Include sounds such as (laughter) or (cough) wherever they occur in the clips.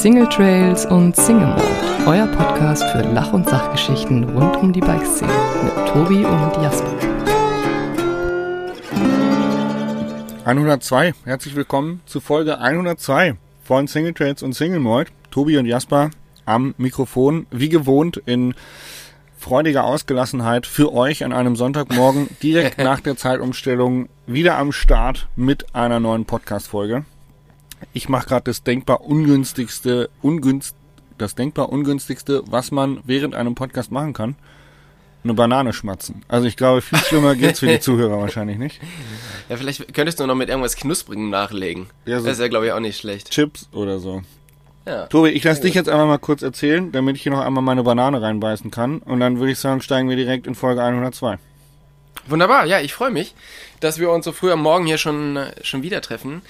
Single Trails und Single Mode, euer Podcast für Lach- und Sachgeschichten rund um die Bikeszene mit Tobi und Jasper. 102, herzlich willkommen zu Folge 102 von Single Trails und Single Mode. Tobi und Jasper am Mikrofon, wie gewohnt in freudiger Ausgelassenheit für euch an einem Sonntagmorgen direkt (laughs) nach der Zeitumstellung wieder am Start mit einer neuen Podcast-Folge. Ich mache gerade das denkbar ungünstigste, ungünst, das denkbar ungünstigste, was man während einem Podcast machen kann. Eine Banane schmatzen. Also ich glaube, viel schlimmer geht's für die (laughs) Zuhörer wahrscheinlich nicht. Ja, vielleicht könntest du noch mit irgendwas Knusprigem nachlegen. Ja, so das ist ja, glaube ich, auch nicht schlecht. Chips oder so. Ja. Tobi, ich lasse dich jetzt einmal mal kurz erzählen, damit ich hier noch einmal meine Banane reinbeißen kann. Und dann würde ich sagen, steigen wir direkt in Folge 102. Wunderbar, ja, ich freue mich, dass wir uns so früh am Morgen hier schon, schon wieder treffen.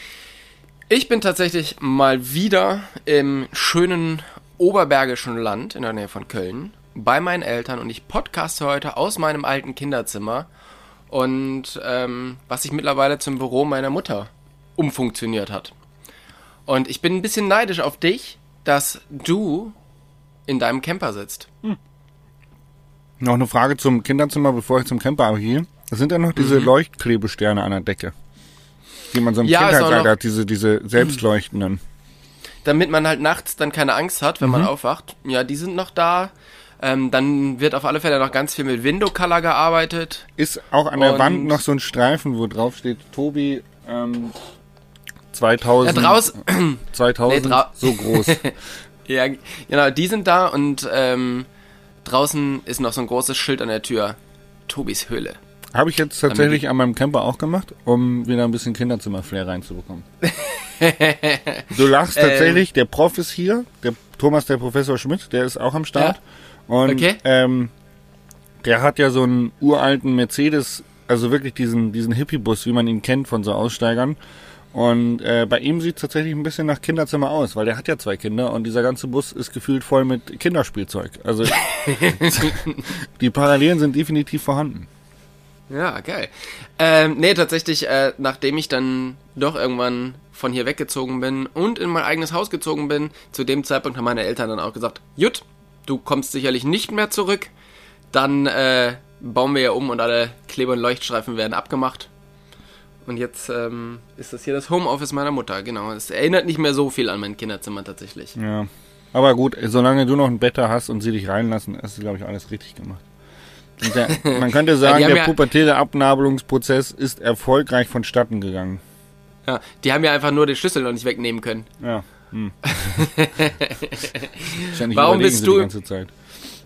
Ich bin tatsächlich mal wieder im schönen oberbergischen Land in der Nähe von Köln bei meinen Eltern und ich podcaste heute aus meinem alten Kinderzimmer und ähm, was sich mittlerweile zum Büro meiner Mutter umfunktioniert hat. Und ich bin ein bisschen neidisch auf dich, dass du in deinem Camper sitzt. Noch eine Frage zum Kinderzimmer, bevor ich zum Camper gehe. Das sind ja noch diese Leuchtklebesterne an der Decke. Die man so im Mhm. Ja, Kindheitsalter hat, diese, diese selbstleuchtenden. (clears throat) damit man halt nachts dann keine Angst hat, wenn man aufwacht. Ja, die sind noch da. Ähm, dann wird auf alle Fälle noch ganz viel mit Window Color gearbeitet. Ist auch an der Und- Wand noch so ein Streifen, wo drauf steht, Tobi, ähm, 2000. Da draus, 2000, Nee, so groß. (laughs) ja, genau, die sind da und ähm, draußen ist noch so ein großes Schild an der Tür. Tobis Höhle. Habe ich jetzt tatsächlich an meinem Camper auch gemacht, um wieder ein bisschen Kinderzimmer-Flair reinzubekommen. (laughs) du lachst Ähm. tatsächlich, der Prof ist hier, der Thomas, der Professor Schmidt, der ist auch am Start. Und Okay. ähm, der hat ja so einen uralten Mercedes, also wirklich diesen, diesen Hippie-Bus, wie man ihn kennt von so Aussteigern. Und äh, bei ihm sieht es tatsächlich ein bisschen nach Kinderzimmer aus, weil der hat ja zwei Kinder und dieser ganze Bus ist gefühlt voll mit Kinderspielzeug. Also (laughs) (laughs) die Parallelen sind definitiv vorhanden. Ja, geil. Ähm, nee, tatsächlich, äh, nachdem ich dann doch irgendwann von hier weggezogen bin und in mein eigenes Haus gezogen bin, zu dem Zeitpunkt haben meine Eltern dann auch gesagt, Jut, du kommst sicherlich nicht mehr zurück. Dann äh, bauen wir ja um und alle Kleber- und Leuchtstreifen werden abgemacht. Und jetzt ähm, ist das hier das Homeoffice meiner Mutter, genau. Es erinnert nicht mehr so viel an mein Kinderzimmer tatsächlich. Ja. Aber gut, solange du noch ein Bett hast und sie dich reinlassen, du, glaube ich, alles richtig gemacht. Der, man könnte (laughs) sagen, der ja- pubertäre Abnabelungsprozess ist erfolgreich vonstatten gegangen. Ja, die haben ja einfach nur den Schlüssel noch nicht wegnehmen können. Ja. Hm. (laughs) Warum bist du- die ganze Zeit.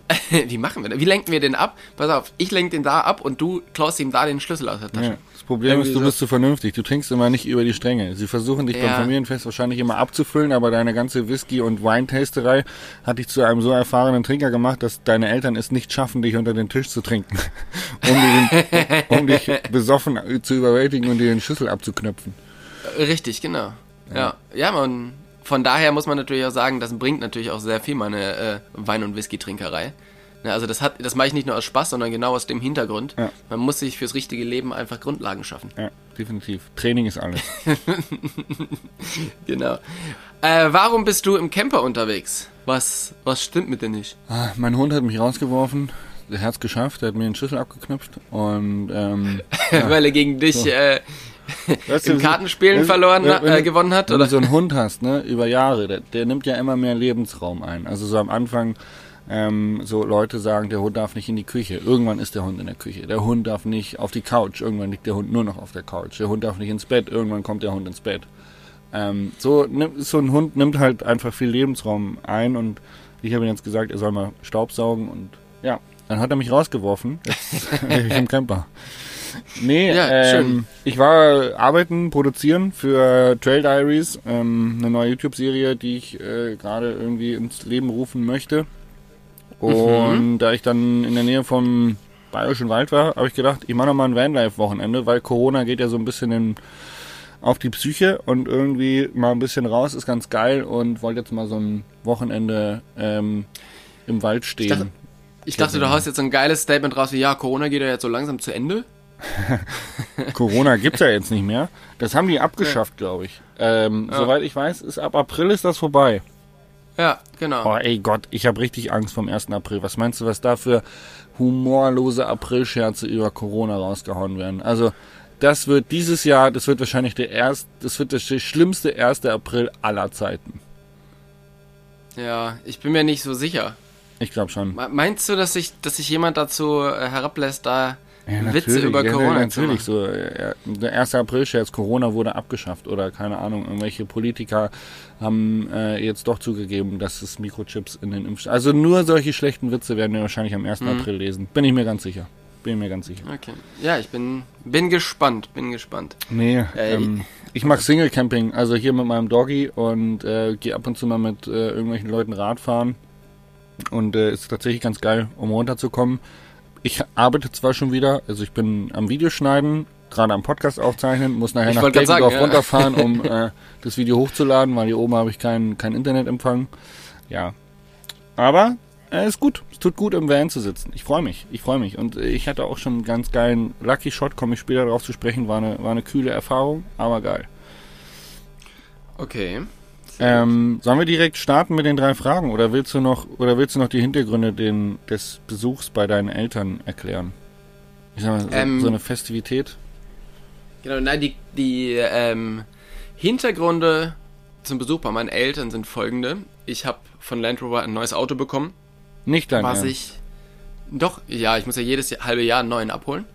(laughs) Wie machen wir das? Wie lenken wir den ab? Pass auf, ich lenke den da ab und du klaust ihm da den Schlüssel aus der Tasche. Ja. Das Problem Irgendwie ist, du so. bist zu vernünftig. Du trinkst immer nicht über die Stränge. Sie versuchen dich beim Ja. Familienfest wahrscheinlich immer abzufüllen, aber deine ganze Whisky- und Weintasterei hat dich zu einem so erfahrenen Trinker gemacht, dass deine Eltern es nicht schaffen, dich unter den Tisch zu trinken. (laughs) um, den, um dich besoffen zu überwältigen und dir den Schlüssel abzuknöpfen. Richtig, genau. Ja, ja, man. Von daher muss man natürlich auch sagen, das bringt natürlich auch sehr viel meine äh, Wein- und Whisky-Trinkerei. Ne, also das hat, das mache ich nicht nur aus Spaß, sondern genau aus dem Hintergrund. Ja. Man muss sich fürs richtige Leben einfach Grundlagen schaffen. Ja, definitiv. Training ist alles. (laughs) Genau. Äh, warum bist du im Camper unterwegs? Was, was stimmt mit dir nicht? Ah, mein Hund hat mich rausgeworfen. Der hat's geschafft, der hat mir den Schlüssel abgeknüpft und ähm, (laughs) Weil er gegen dich äh, (laughs) Weißt im Kartenspielen wenn- verloren, wenn- äh, gewonnen hat, Wenn oder? du so einen Hund hast, ne, über Jahre, der, der nimmt ja immer mehr Lebensraum ein. Also so am Anfang, ähm, so Leute sagen, der Hund darf nicht in die Küche. Irgendwann ist der Hund in der Küche. Der Hund darf nicht auf die Couch. Irgendwann liegt der Hund nur noch auf der Couch. Der Hund darf nicht ins Bett. Irgendwann kommt der Hund ins Bett. Ähm, so, so ein Hund nimmt halt einfach viel Lebensraum ein und ich habe ihm jetzt gesagt, er soll mal Staubsaugen und ja, dann hat er mich rausgeworfen. (laughs) Jetzt bin ich im Camper. Nee, Ja, ähm, ich war arbeiten, produzieren für Trail Diaries, ähm, eine neue YouTube-Serie, die ich äh, gerade irgendwie ins Leben rufen möchte. Und da ich dann in der Nähe vom Bayerischen Wald war, habe ich gedacht, ich mache noch mal ein Vanlife-Wochenende, weil Corona geht ja so ein bisschen in, auf die Psyche und irgendwie mal ein bisschen raus ist ganz geil und wollte jetzt mal so ein Wochenende ähm, im Wald stehen. dachte- Ich dachte, du haust jetzt so ein geiles Statement raus wie, ja, Corona geht ja jetzt so langsam zu Ende. (laughs) Corona gibt's ja jetzt nicht mehr. Das haben die abgeschafft, glaube ich. Ähm, Ja. Soweit ich weiß, ist ab April ist das vorbei. Ja, genau. Oh, ey Gott, ich habe richtig Angst vom 1. April. Was meinst du, was da für humorlose Aprilscherze über Corona rausgehauen werden? Also, das wird dieses Jahr, das wird wahrscheinlich der erste, das wird der schlimmste 1. April aller Zeiten. Ja, ich bin mir nicht so sicher. Ich glaube schon. Meinst du, dass sich, dass sich jemand dazu äh, herablässt, da Ja, Witze über ja, Corona natürlich so. Der 1. April-Scherz, Corona wurde abgeschafft oder keine Ahnung, irgendwelche Politiker haben äh, jetzt doch zugegeben, dass es Mikrochips in den Impfstoffen. Also nur solche schlechten Witze werden wir wahrscheinlich am 1. Mhm. April lesen. Bin ich mir ganz sicher. Bin mir ganz sicher. Okay. Ja, ich bin, bin gespannt, bin gespannt. Nee, Äh, ähm, ich mache Single Camping, also hier mit meinem Doggy und äh, gehe ab und zu mal mit äh, irgendwelchen Leuten Radfahren. Und äh, ist tatsächlich ganz geil, um runterzukommen. Ich arbeite zwar schon wieder, also ich bin am Videoschneiden, gerade am Podcast aufzeichnen, muss nachher Ich nach sagen, ja. runterfahren, um (laughs) äh, das Video hochzuladen, weil hier oben habe ich keinen kein Internetempfang. Ja. Aber äh, ist gut. Es tut gut, im Van zu sitzen. Ich freue mich. Ich freue mich. Und ich hatte auch schon einen ganz geilen Lucky Shot, komme ich später darauf zu sprechen. War eine, war eine kühle Erfahrung, aber geil. Okay. Ähm, sollen wir direkt starten mit den drei Fragen oder willst du noch oder willst du noch die Hintergründe den, des Besuchs bei deinen Eltern erklären? Ich sag mal, so, Ähm, so eine Festivität. Genau, nein, die, die ähm, Hintergründe zum Besuch bei meinen Eltern sind folgende. Ich habe von Land Rover ein neues Auto bekommen, Nicht dein was Ernst. ich... Doch, ja, ich muss ja jedes Jahr- halbe Jahr einen neuen abholen.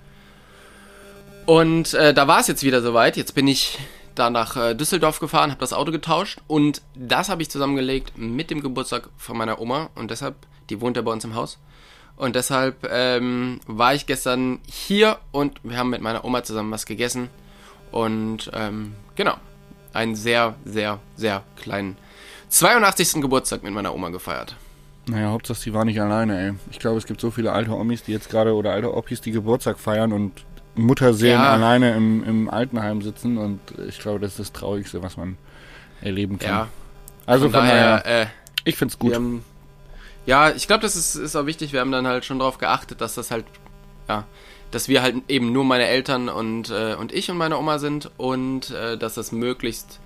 Und äh, da war es jetzt wieder soweit. Jetzt bin ich da nach äh, Düsseldorf gefahren, habe das Auto getauscht und das habe ich zusammengelegt mit dem Geburtstag von meiner Oma und deshalb, die wohnt ja bei uns im Haus. Und deshalb ähm, war ich gestern hier und wir haben mit meiner Oma zusammen was gegessen. Und ähm, genau, einen sehr, sehr, sehr kleinen 82. Geburtstag mit meiner Oma gefeiert. Naja, Hauptsache sie war nicht alleine, ey. Ich glaube, es gibt so viele alte Omis, die jetzt gerade oder alte Oppis, die Geburtstag feiern und Mutterseelen Ja. alleine im, im Altenheim sitzen und ich glaube, das ist das Traurigste, was man erleben kann. Ja, also von, daher, äh, ich find's gut. haben, ja, ich glaube, das ist, ist auch wichtig. Wir haben dann halt schon darauf geachtet, dass das halt, ja, dass wir halt eben nur meine Eltern und, äh, und ich und meine Oma sind und äh, dass das möglichst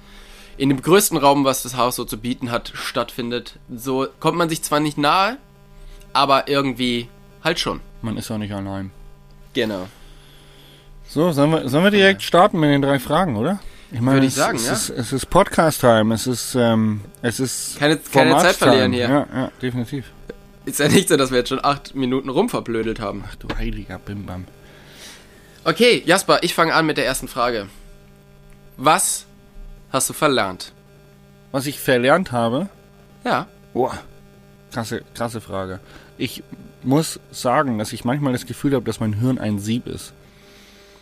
in dem größten Raum, was das Haus so zu bieten hat, stattfindet. So kommt man sich zwar nicht nahe, aber irgendwie halt schon. Man ist auch nicht allein. Genau. So, sollen wir, sollen wir direkt starten mit den drei Fragen, oder? Ich meine, Würde ich es, sagen, es ja. Ist, es ist Podcast-Time, es ist, ähm, es ist Keine- keine. Zeit verlieren hier. Ja, ja, definitiv. Ist ja nicht so, dass wir jetzt schon acht Minuten rumverblödelt haben. Ach du heiliger Bimbam. Okay, Jasper, ich fange an mit der ersten Frage. Was hast du verlernt? Was ich verlernt habe, Ja. boah, krasse, krasse Frage. Ich muss sagen, dass ich manchmal das Gefühl habe, dass mein Hirn ein Sieb ist.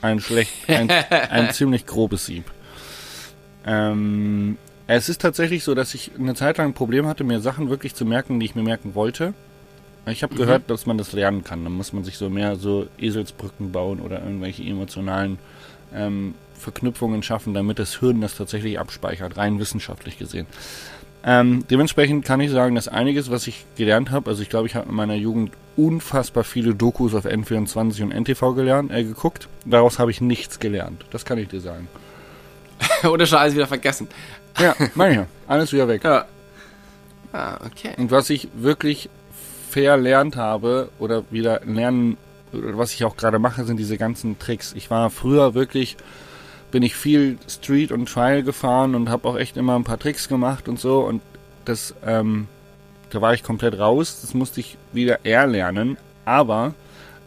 Ein schlecht, ein, (laughs) ein ziemlich grobes Sieb. Ähm, es ist tatsächlich so, dass ich eine Zeit lang ein Problem hatte, mir Sachen wirklich zu merken, die ich mir merken wollte. Ich habe gehört, dass man das lernen kann. Dann muss man sich so mehr so Eselsbrücken bauen oder irgendwelche emotionalen ähm, Verknüpfungen schaffen, damit das Hirn das tatsächlich abspeichert, rein wissenschaftlich gesehen. Ähm, dementsprechend kann ich sagen, dass einiges, was ich gelernt habe, also ich glaube, ich habe in meiner Jugend unfassbar viele Dokus auf N24 und NTV gelernt, äh, geguckt. Daraus habe ich nichts gelernt. Das kann ich dir sagen. Oder schon alles wieder vergessen. Ja, meine ich. Alles wieder weg. (laughs) Ja. Ah, okay. Und was ich wirklich verlernt habe oder wieder lernen, oder was ich auch gerade mache, sind diese ganzen Tricks. Ich war früher wirklich, bin ich viel Street und Trial gefahren und habe auch echt immer ein paar Tricks gemacht und so und das, ähm, da war ich komplett raus. Das musste ich wieder erlernen. Aber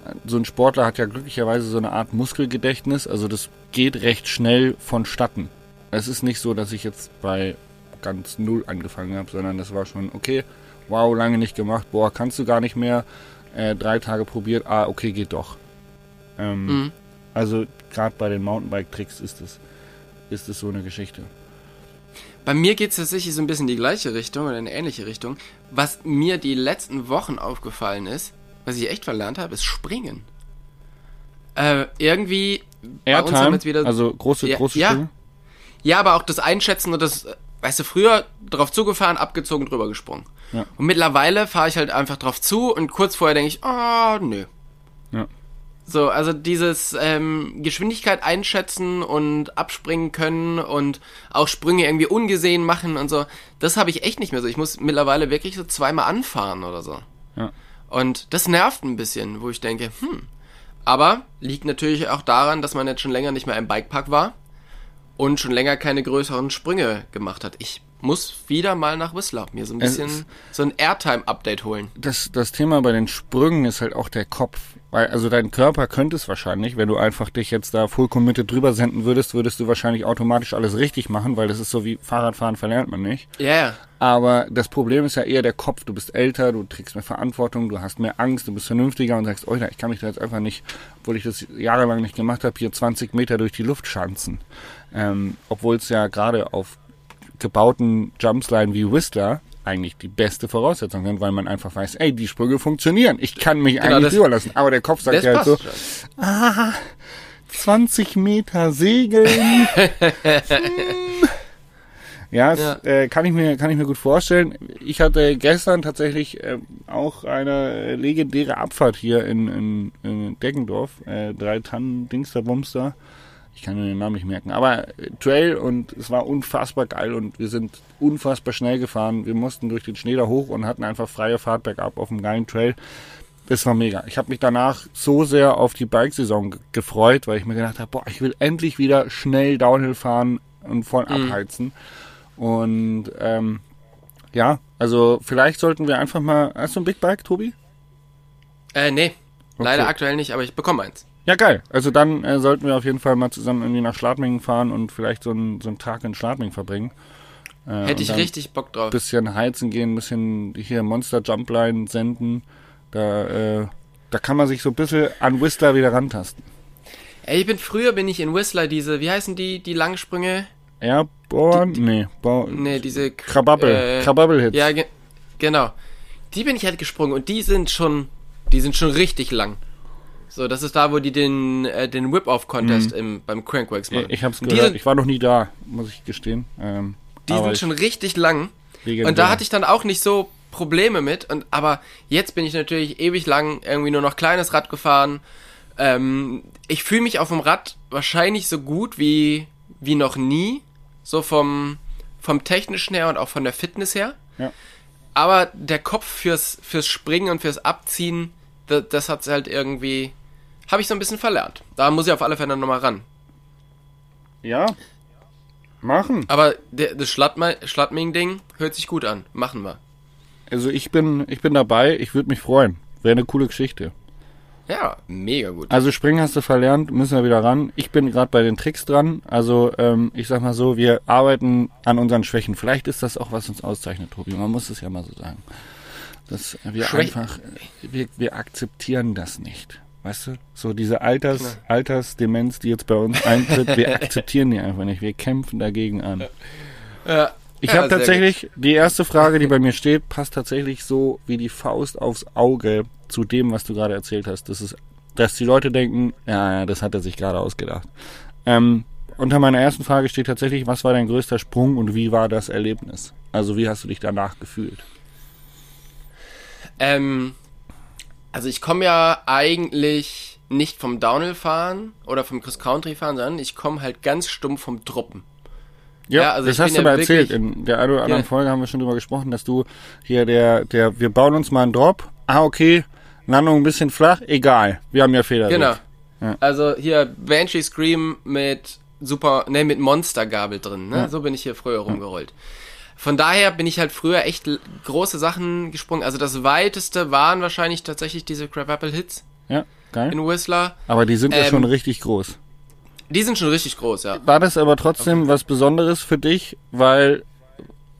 äh, so ein Sportler hat ja glücklicherweise so eine Art Muskelgedächtnis, also das geht recht schnell vonstatten. Es ist nicht so, dass ich jetzt bei ganz null angefangen habe, sondern das war schon, okay, wow, lange nicht gemacht, boah, kannst du gar nicht mehr, äh, drei Tage probiert, ah, okay, geht doch. Ähm, Mhm. Also gerade bei den Mountainbike-Tricks ist es ist es so eine Geschichte. Bei mir geht es tatsächlich so ein bisschen in die gleiche Richtung oder in eine ähnliche Richtung. Was mir die letzten Wochen aufgefallen ist, was ich echt verlernt habe, ist Springen. Äh, irgendwie bei uns haben Airtime, wieder also große, Ja, große ja. Sprünge. Ja, aber auch das Einschätzen und das, weißt du, früher drauf zugefahren, abgezogen, drüber gesprungen. Ja. Und mittlerweile fahre ich halt einfach drauf zu und kurz vorher denke ich, ah, nö. So, also dieses ähm, Geschwindigkeit einschätzen und abspringen können und auch Sprünge irgendwie ungesehen machen und so, das habe ich echt nicht mehr so. Ich muss mittlerweile wirklich so zweimal anfahren oder so. Ja. Und das nervt ein bisschen, wo ich denke, hm. Aber liegt natürlich auch daran, dass man jetzt schon länger nicht mehr im Bikepark war und schon länger keine größeren Sprünge gemacht hat. Ich muss wieder mal nach Whistler mir so ein Es bisschen ist- so ein Airtime-Update holen. Das, das Thema bei den Sprüngen ist halt auch der Kopf. Weil, also dein Körper könnte es wahrscheinlich, wenn du einfach dich jetzt da full committed drüber senden würdest, würdest du wahrscheinlich automatisch alles richtig machen, weil das ist so wie Fahrradfahren verlernt man nicht. Ja, yeah. Aber das Problem ist ja eher der Kopf. Du bist älter, du trägst mehr Verantwortung, du hast mehr Angst, du bist vernünftiger und sagst, Alter, ich kann mich da jetzt einfach nicht, obwohl ich das jahrelang nicht gemacht habe, hier 20 Meter durch die Luft schanzen. Ähm, obwohl es ja gerade auf gebauten Jumpslinen wie Whistler eigentlich die beste Voraussetzung sind, weil man einfach weiß, ey, die Sprünge funktionieren. Ich kann mich eigentlich Genau, das- drüber lassen. Aber der Kopf sagt ja halt so, schon. 20 Meter segeln. (laughs) Hm. ja, das, Ja. Äh, kann ich mir kann ich mir gut vorstellen. Ich hatte gestern tatsächlich äh, auch eine legendäre Abfahrt hier in, in, in Deggendorf, äh, drei Tannen Dingster Bumster. Ich kann mir den Namen nicht merken, aber äh, Trail und es war unfassbar geil und wir sind unfassbar schnell gefahren. Wir mussten durch den Schnee da hoch und hatten einfach freie Fahrt bergab auf dem geilen Trail. Das war mega. Ich habe mich danach so sehr auf die Bikesaison ge- gefreut, weil ich mir gedacht habe, boah, ich will endlich wieder schnell Downhill fahren und voll Mhm. abheizen. Und ähm, ja, also vielleicht sollten wir einfach mal. Hast du ein Big Bike, Tobi? Äh, nee. Leider Okay. aktuell nicht, aber ich bekomme eins. Ja, geil. Also dann äh, sollten wir auf jeden Fall mal zusammen irgendwie nach Schladmingen fahren und vielleicht so einen, so einen Tag in Schladmingen verbringen. Äh, Hätte ich richtig Bock drauf. Ein bisschen heizen gehen, ein bisschen hier Monster Jumpline senden. Da, äh, da kann man sich so ein bisschen an Whistler wieder rantasten. Ey, ich bin früher bin ich in Whistler diese, wie heißen die, die Langsprünge? Airborne? nee, Bau, Nee, diese Krababbel. äh, Krababbel-Hits. Ja, ge genau. Die bin ich halt gesprungen und die sind schon, die sind schon richtig lang. So, das ist da, wo die den, äh, den Whip-Off-Contest im, beim Crankworks machen. Mhm. Ich hab's gehört. Sind, ich war noch nie da, muss ich gestehen. Ähm, die sind schon richtig lang. legendär. Und da hatte ich dann auch nicht so Probleme mit. Und aber jetzt bin ich natürlich ewig lang irgendwie nur noch kleines Rad gefahren. Ähm, ich fühle mich auf dem Rad wahrscheinlich so gut wie, wie noch nie. So vom, vom technischen her und auch von der Fitness her. Ja. Aber der Kopf fürs, fürs Springen und fürs Abziehen, das, das hat's halt irgendwie, habe ich so ein bisschen verlernt. Da muss ich auf alle Fälle nochmal ran. Ja. Machen. Aber der, das Schlattming-Ding hört sich gut an. Machen wir. Also ich bin, ich bin dabei, ich würde mich freuen. Wäre eine coole Geschichte. Ja, mega gut. Also springen hast du verlernt, müssen wir wieder ran. Ich bin gerade bei den Tricks dran. Also ähm, ich sag mal so, wir arbeiten an unseren Schwächen. Vielleicht ist das auch, was uns auszeichnet, Tobi. Man muss es ja mal so sagen. Dass wir Schwäch- einfach, wir, wir akzeptieren das nicht. Weißt du? So diese Alters, Altersdemenz, die jetzt bei uns eintritt, wir (laughs) akzeptieren die einfach nicht. Wir kämpfen dagegen an. Ja, Ich ja, habe tatsächlich, die erste Frage, die bei mir steht, passt tatsächlich so wie die Faust aufs Auge zu dem, was du gerade erzählt hast. Das ist, dass die Leute denken, ja, ja, das hat er sich gerade ausgedacht. Ähm, unter meiner ersten Frage steht tatsächlich, was war dein größter Sprung und wie war das Erlebnis? Also wie hast du dich danach gefühlt? Ähm, also ich komme ja eigentlich nicht vom Downhill-Fahren oder vom Cross-Country-Fahren, sondern ich komme halt ganz stumpf vom Truppen. Ja, also das hast du ja mal erzählt. In der einen oder anderen Ja. Folge haben wir schon drüber gesprochen, dass du hier der, der, wir bauen uns mal einen Drop. Ah, okay, Landung ein bisschen flach, egal. Wir haben ja Fehler. Genau. Ja. Also hier Banshee Scream mit super, ne, mit Monstergabel drin, ne? Ja. So bin ich hier früher rumgerollt. Von daher bin ich halt früher echt große Sachen gesprungen. Also das weiteste waren wahrscheinlich tatsächlich diese Crab Apple Hits Ja, geil. in Whistler. Aber die sind ja Ähm, schon richtig groß. Die sind schon richtig groß, ja. War das aber trotzdem was Besonderes für dich, weil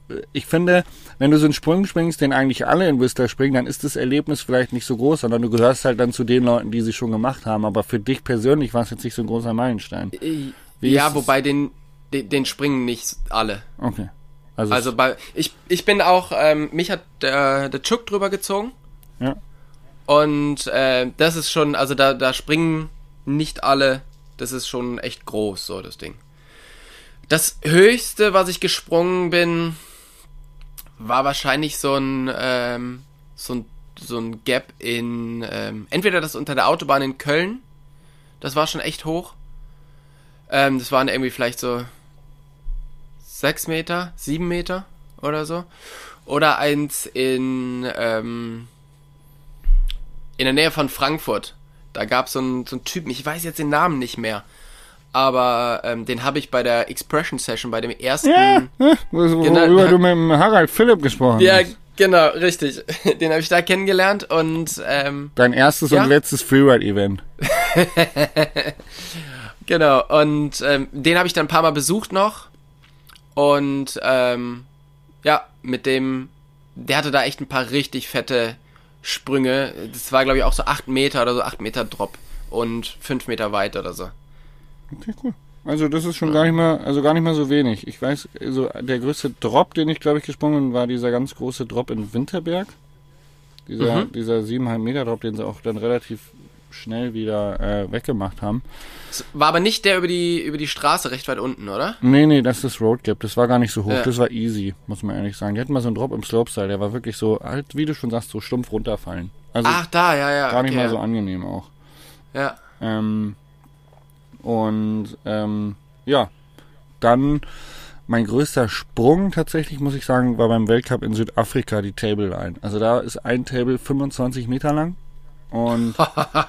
äh, ich finde, wenn du so einen Sprung springst, den eigentlich alle in Whistler springen, dann ist das Erlebnis vielleicht nicht so groß, sondern du gehörst halt dann zu den Leuten, die sie schon gemacht haben. Aber für dich persönlich war es jetzt nicht so ein großer Meilenstein. Wie ja, wobei den, den, den springen nicht alle. Okay. Also, Also bei ich ich bin auch ähm, mich hat der der Chuck drüber gezogen ja. und äh, das ist schon also da da springen nicht alle. Das ist schon echt groß so das Ding. Das höchste, was ich gesprungen bin, war wahrscheinlich so ein ähm, so ein so ein Gap in ähm, entweder das unter der Autobahn in Köln Das war schon echt hoch. Ähm, das waren irgendwie vielleicht so sechs Meter, sieben Meter oder so. Oder eins in, ähm, in der Nähe von Frankfurt. Da gab so es einen, so einen Typen, ich weiß jetzt den Namen nicht mehr. Aber ähm, den habe ich bei der Expression Session, bei dem ersten. Ja, (laughs) worüber Genau. du mit dem Harald Philipp gesprochen Ja, hast. genau, richtig. (laughs) Den habe ich da kennengelernt und ähm, Dein erstes Ja. und letztes Freeride-Event. (laughs) Genau, und ähm, den habe ich dann ein paar Mal besucht noch. Und ähm, ja, mit dem, der hatte da echt ein paar richtig fette Sprünge. Das war, glaube ich, auch so 8 Meter oder so, 8 Meter Drop und 5 Meter weit oder so. Okay, cool. Also das ist schon gar nicht mal, also gar nicht mal so wenig. Ich weiß, also der größte Drop, den ich glaube ich gesprungen bin, war dieser ganz große Drop in Winterberg. Dieser, Mhm. dieser 7,5 Meter Drop, den sie auch dann relativ schnell wieder äh, weggemacht haben. Es war aber nicht der über die, über die Straße recht weit unten, oder? Nee, nee, das ist Road Gap. Das war gar nicht so hoch. Ja. Das war easy, muss man ehrlich sagen. Die hatten mal so einen Drop im Slopestyle, der war wirklich so, halt, wie du schon sagst, so stumpf runterfallen. Also Ach, da, ja, ja. gar nicht okay, mal so ja. angenehm auch. Ja. Ähm, und ähm, ja, dann mein größter Sprung tatsächlich, muss ich sagen, war beim Weltcup in Südafrika die Table Line. Also da ist ein Table 25 Meter lang und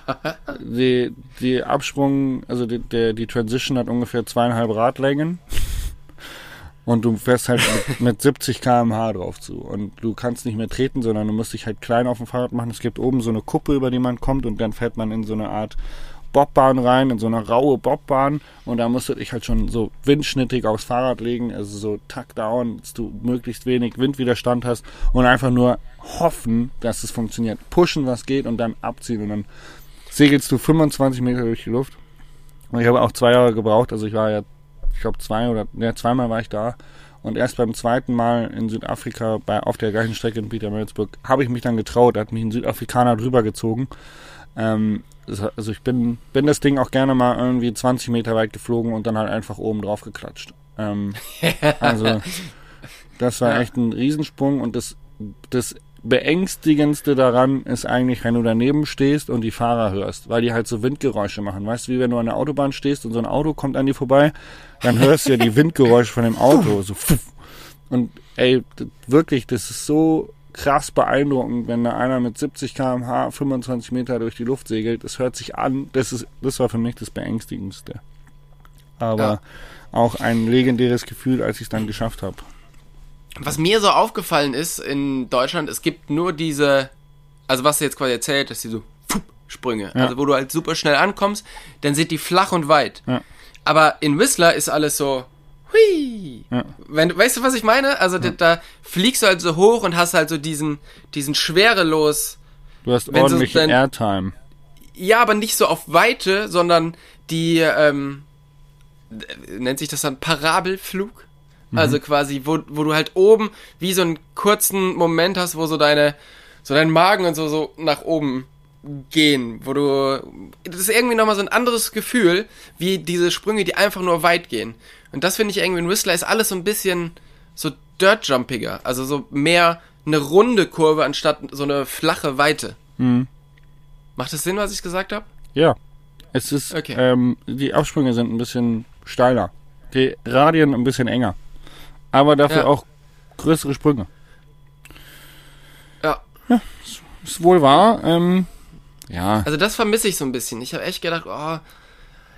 (laughs) die, die Absprung, also die, der, die Transition hat ungefähr zweieinhalb Radlängen. Und du fährst halt mit, (laughs) mit 70 km/h drauf zu. Und du kannst nicht mehr treten, sondern du musst dich halt klein auf dem Fahrrad machen. Es gibt oben so eine Kuppe, über die man kommt und dann fährt man in so eine Art Bobbahn rein, in so eine raue Bobbahn. Und da musst du dich halt schon so windschnittig aufs Fahrrad legen, also so tuck down, dass du möglichst wenig Windwiderstand hast und einfach nur hoffen, dass es funktioniert. Pushen, was geht und dann abziehen und dann segelst du 25 Meter durch die Luft. Und ich habe auch zwei Jahre gebraucht, also ich war ja, ich glaube zwei oder, ja, zweimal war ich da. Und erst beim zweiten Mal in Südafrika, bei, auf der gleichen Strecke in Pietermaritzburg, habe ich mich dann getraut. Da hat mich ein Südafrikaner drüber gezogen. Ähm, das- also ich bin, bin das Ding auch gerne mal irgendwie 20 Meter weit geflogen und dann halt einfach oben drauf geklatscht. Ähm, (laughs) also das war echt ein Riesensprung und das, das beängstigendste daran ist eigentlich, wenn du daneben stehst und die Fahrer hörst, weil die halt so Windgeräusche machen. Weißt du, wie wenn du an der Autobahn stehst und so ein Auto kommt an dir vorbei, dann (laughs) hörst du ja die Windgeräusche von dem Auto. So. Und ey, wirklich, das ist so krass beeindruckend, wenn da einer mit 70 km/h 25 Meter durch die Luft segelt. Das hört sich an, das ist, das war für mich das beängstigendste. Aber Ja. auch ein legendäres Gefühl, als ich es dann geschafft habe. Was mir so aufgefallen ist in Deutschland, es gibt nur diese, also was du jetzt quasi erzählt, dass diese Sprünge, Ja. also wo du halt super schnell ankommst, dann sind die flach und weit. Ja. Aber in Whistler ist alles so, hui. Ja. Wenn, weißt du, was ich meine? Also da, da fliegst du halt so hoch und hast halt so diesen, diesen schwerelos, Du hast so ordentliche dein- Airtime. ja, aber nicht so auf Weite, sondern die, ähm, äh, nennt sich das dann Parabelflug? Also quasi, wo, wo du halt oben wie so einen kurzen Moment hast, wo so deine, so dein Magen und so, so nach oben gehen, wo du, das ist irgendwie nochmal so ein anderes Gefühl, wie diese Sprünge, die einfach nur weit gehen. Und das finde ich irgendwie in Whistler ist alles so ein bisschen so dirt-jumpiger, also so mehr eine runde Kurve anstatt so eine flache Weite. Mhm. Macht das Sinn, was ich gesagt habe? Ja. Es ist, Okay. ähm, die Absprünge sind ein bisschen steiler. Die Radien ein bisschen enger. Aber dafür Ja. auch größere Sprünge. Ja. Ist wohl wahr. Ähm, ja. Also das vermisse ich so ein bisschen. Ich habe echt gedacht, oh,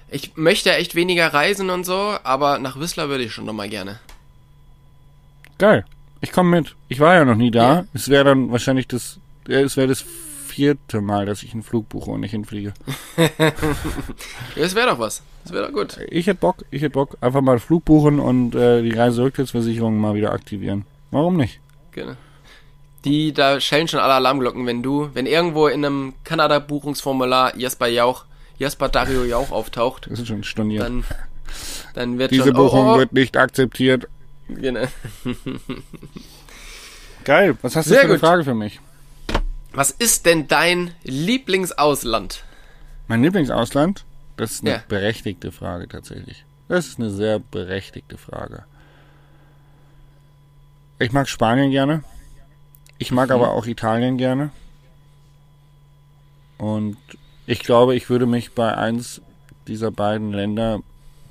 ich möchte echt weniger reisen und so, aber nach Whistler würde ich schon nochmal gerne. Geil. Ich komme mit. Ich war ja noch nie da. Ja. Es wäre dann wahrscheinlich das, äh, es wäre das vierte Mal, dass ich einen Flug buche und nicht hinfliege. (laughs) Das wäre doch was. Das wäre doch gut. Ich hätte Bock, ich hätte Bock, einfach mal Flug buchen und äh, die Reiserücktrittsversicherung mal wieder aktivieren. Warum nicht? Genau. Die, da schellen schon alle Alarmglocken, wenn du, wenn irgendwo in einem Kanada-Buchungsformular Jasper Jauch, Jasper Dario Jauch auftaucht, Das ist schon storniert. dann, dann wird Diese schon, Buchung oh, oh, wird nicht akzeptiert. genau. (laughs) Geil. Was hast du Sehr für eine gut. Frage für mich? Was ist denn dein Lieblingsausland? Mein Lieblingsausland? Das ist eine Ja. berechtigte Frage tatsächlich. Das ist eine sehr berechtigte Frage. Ich mag Spanien gerne. Ich mag aber auch Italien gerne. Und ich glaube, ich würde mich bei eins dieser beiden Länder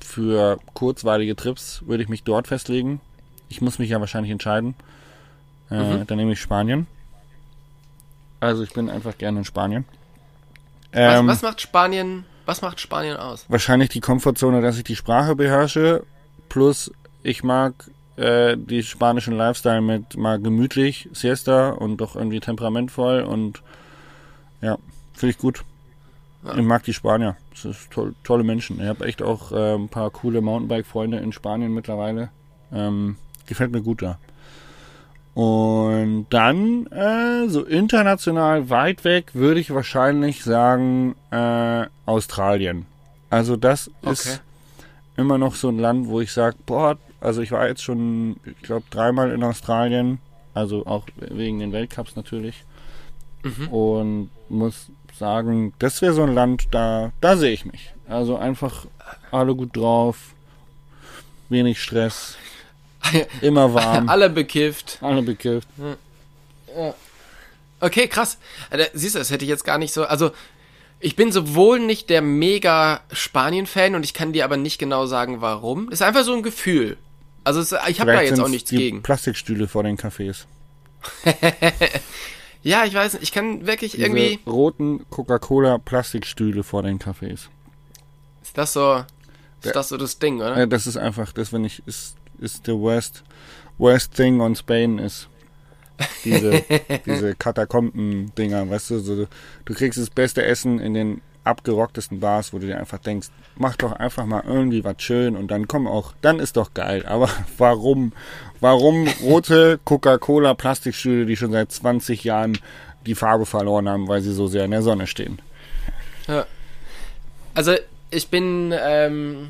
für kurzweilige Trips würde ich mich dort festlegen. Ich muss mich ja wahrscheinlich entscheiden. Äh, Mhm. Dann nehme ich Spanien. Also ich bin einfach gerne in Spanien. Was, Ähm, was macht Spanien, was macht Spanien aus? wahrscheinlich die Komfortzone, dass ich die Sprache beherrsche. Plus ich mag äh, die spanischen Lifestyle mit mal gemütlich, Siesta und doch irgendwie temperamentvoll und ja, finde ich gut. Ja. Ich mag die Spanier. Das ist toll, tolle Menschen. Ich habe echt auch äh, ein paar coole Mountainbike-Freunde in Spanien mittlerweile. Ähm, gefällt mir gut da. Und dann, äh, so international weit weg, würde ich wahrscheinlich sagen, äh, Australien. Also das Okay. ist immer noch so ein Land, wo ich sage, boah, also ich war jetzt schon, ich glaube, dreimal in Australien, also auch wegen den Weltcups natürlich. Mhm. Und muss sagen, das wäre so ein Land, da, da sehe ich mich. Also einfach alle gut drauf, wenig Stress, (laughs) immer warm, Alle bekifft. alle bekifft. Okay, krass. Siehst du, das hätte ich jetzt gar nicht so. Also, ich bin sowohl nicht der mega Spanien-Fan und ich kann dir aber nicht genau sagen, warum. Das ist einfach so ein Gefühl. Also, es, ich habe da jetzt auch nichts die gegen. Plastikstühle vor den Cafés. (laughs) Ja, ich weiß nicht, ich kann wirklich Diese irgendwie. roten Coca-Cola Plastikstühle vor den Cafés. Ist das so. Ist das so das Ding, oder? Ja, das ist einfach, das wenn ich, ist, ist the worst, worst thing on Spain ist. Diese, (laughs) diese Katakomben-Dinger, weißt du, so, du, du kriegst das beste Essen in den abgerocktesten Bars, wo du dir einfach denkst, mach doch einfach mal irgendwie was schön und dann komm auch, dann ist doch geil. Aber (laughs) warum, warum rote Coca-Cola Plastikstühle, die schon seit 20 Jahren die Farbe verloren haben, weil sie so sehr in der Sonne stehen? Also, ich bin, ähm,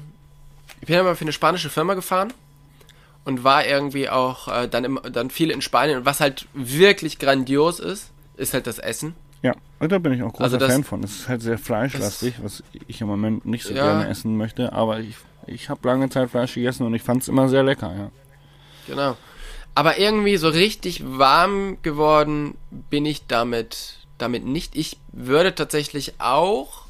ich bin ja mal für eine spanische Firma gefahren und war irgendwie auch äh, dann, im, dann viel in Spanien. Und was halt wirklich grandios ist, ist halt das Essen. Ja, da bin ich auch großer Also das- Fan von. Es ist halt sehr fleischlastig, was ich im Moment nicht so Ja. gerne essen möchte, aber ich, ich habe lange Zeit Fleisch gegessen und ich fand es immer sehr lecker, ja. Genau. Aber irgendwie so richtig warm geworden bin ich damit, damit nicht. Ich würde tatsächlich auch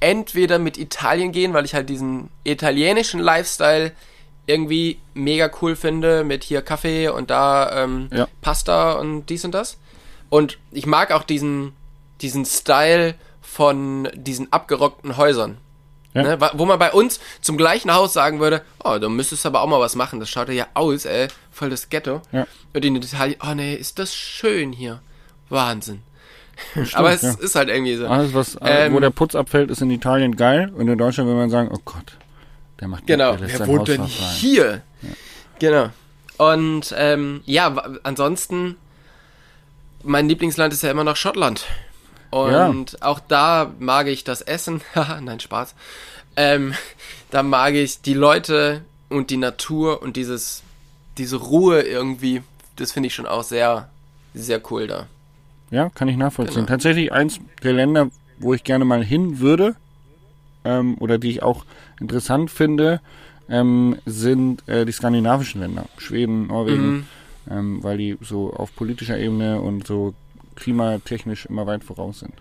entweder mit Italien gehen, weil ich halt diesen italienischen Lifestyle irgendwie mega cool finde, mit hier Kaffee und da ähm, Ja. Pasta und dies und das. Und ich mag auch diesen, diesen Style von diesen abgerockten Häusern. Ja. Ne, wo man bei uns zum gleichen Haus sagen würde, oh, du müsstest aber auch mal was machen. Das schaut ja aus, ey, voll das Ghetto. Ja. Und in Italien, oh nee, ist das schön hier. Wahnsinn. aber es ja. ist halt irgendwie so. Alles, was, äh, Ähm, wo der Putz abfällt, ist in Italien geil und in Deutschland würde man sagen, oh Gott, der macht Genau, der wer wohnt denn hier? Genau. Und ähm, ja, ansonsten, mein Lieblingsland ist ja immer noch Schottland. Und auch da mag ich das Essen. (laughs) Nein, Spaß. Ähm, da mag ich die Leute und die Natur und dieses, diese Ruhe irgendwie. Das finde ich schon auch sehr, sehr cool da. Ja, kann ich nachvollziehen. Genau. Tatsächlich eins der Länder, wo ich gerne mal hin würde, ähm, oder die ich auch interessant finde, ähm, sind äh, die skandinavischen Länder. Schweden, Norwegen, Mhm. Ähm, weil die so auf politischer Ebene und so klimatechnisch immer weit voraus sind.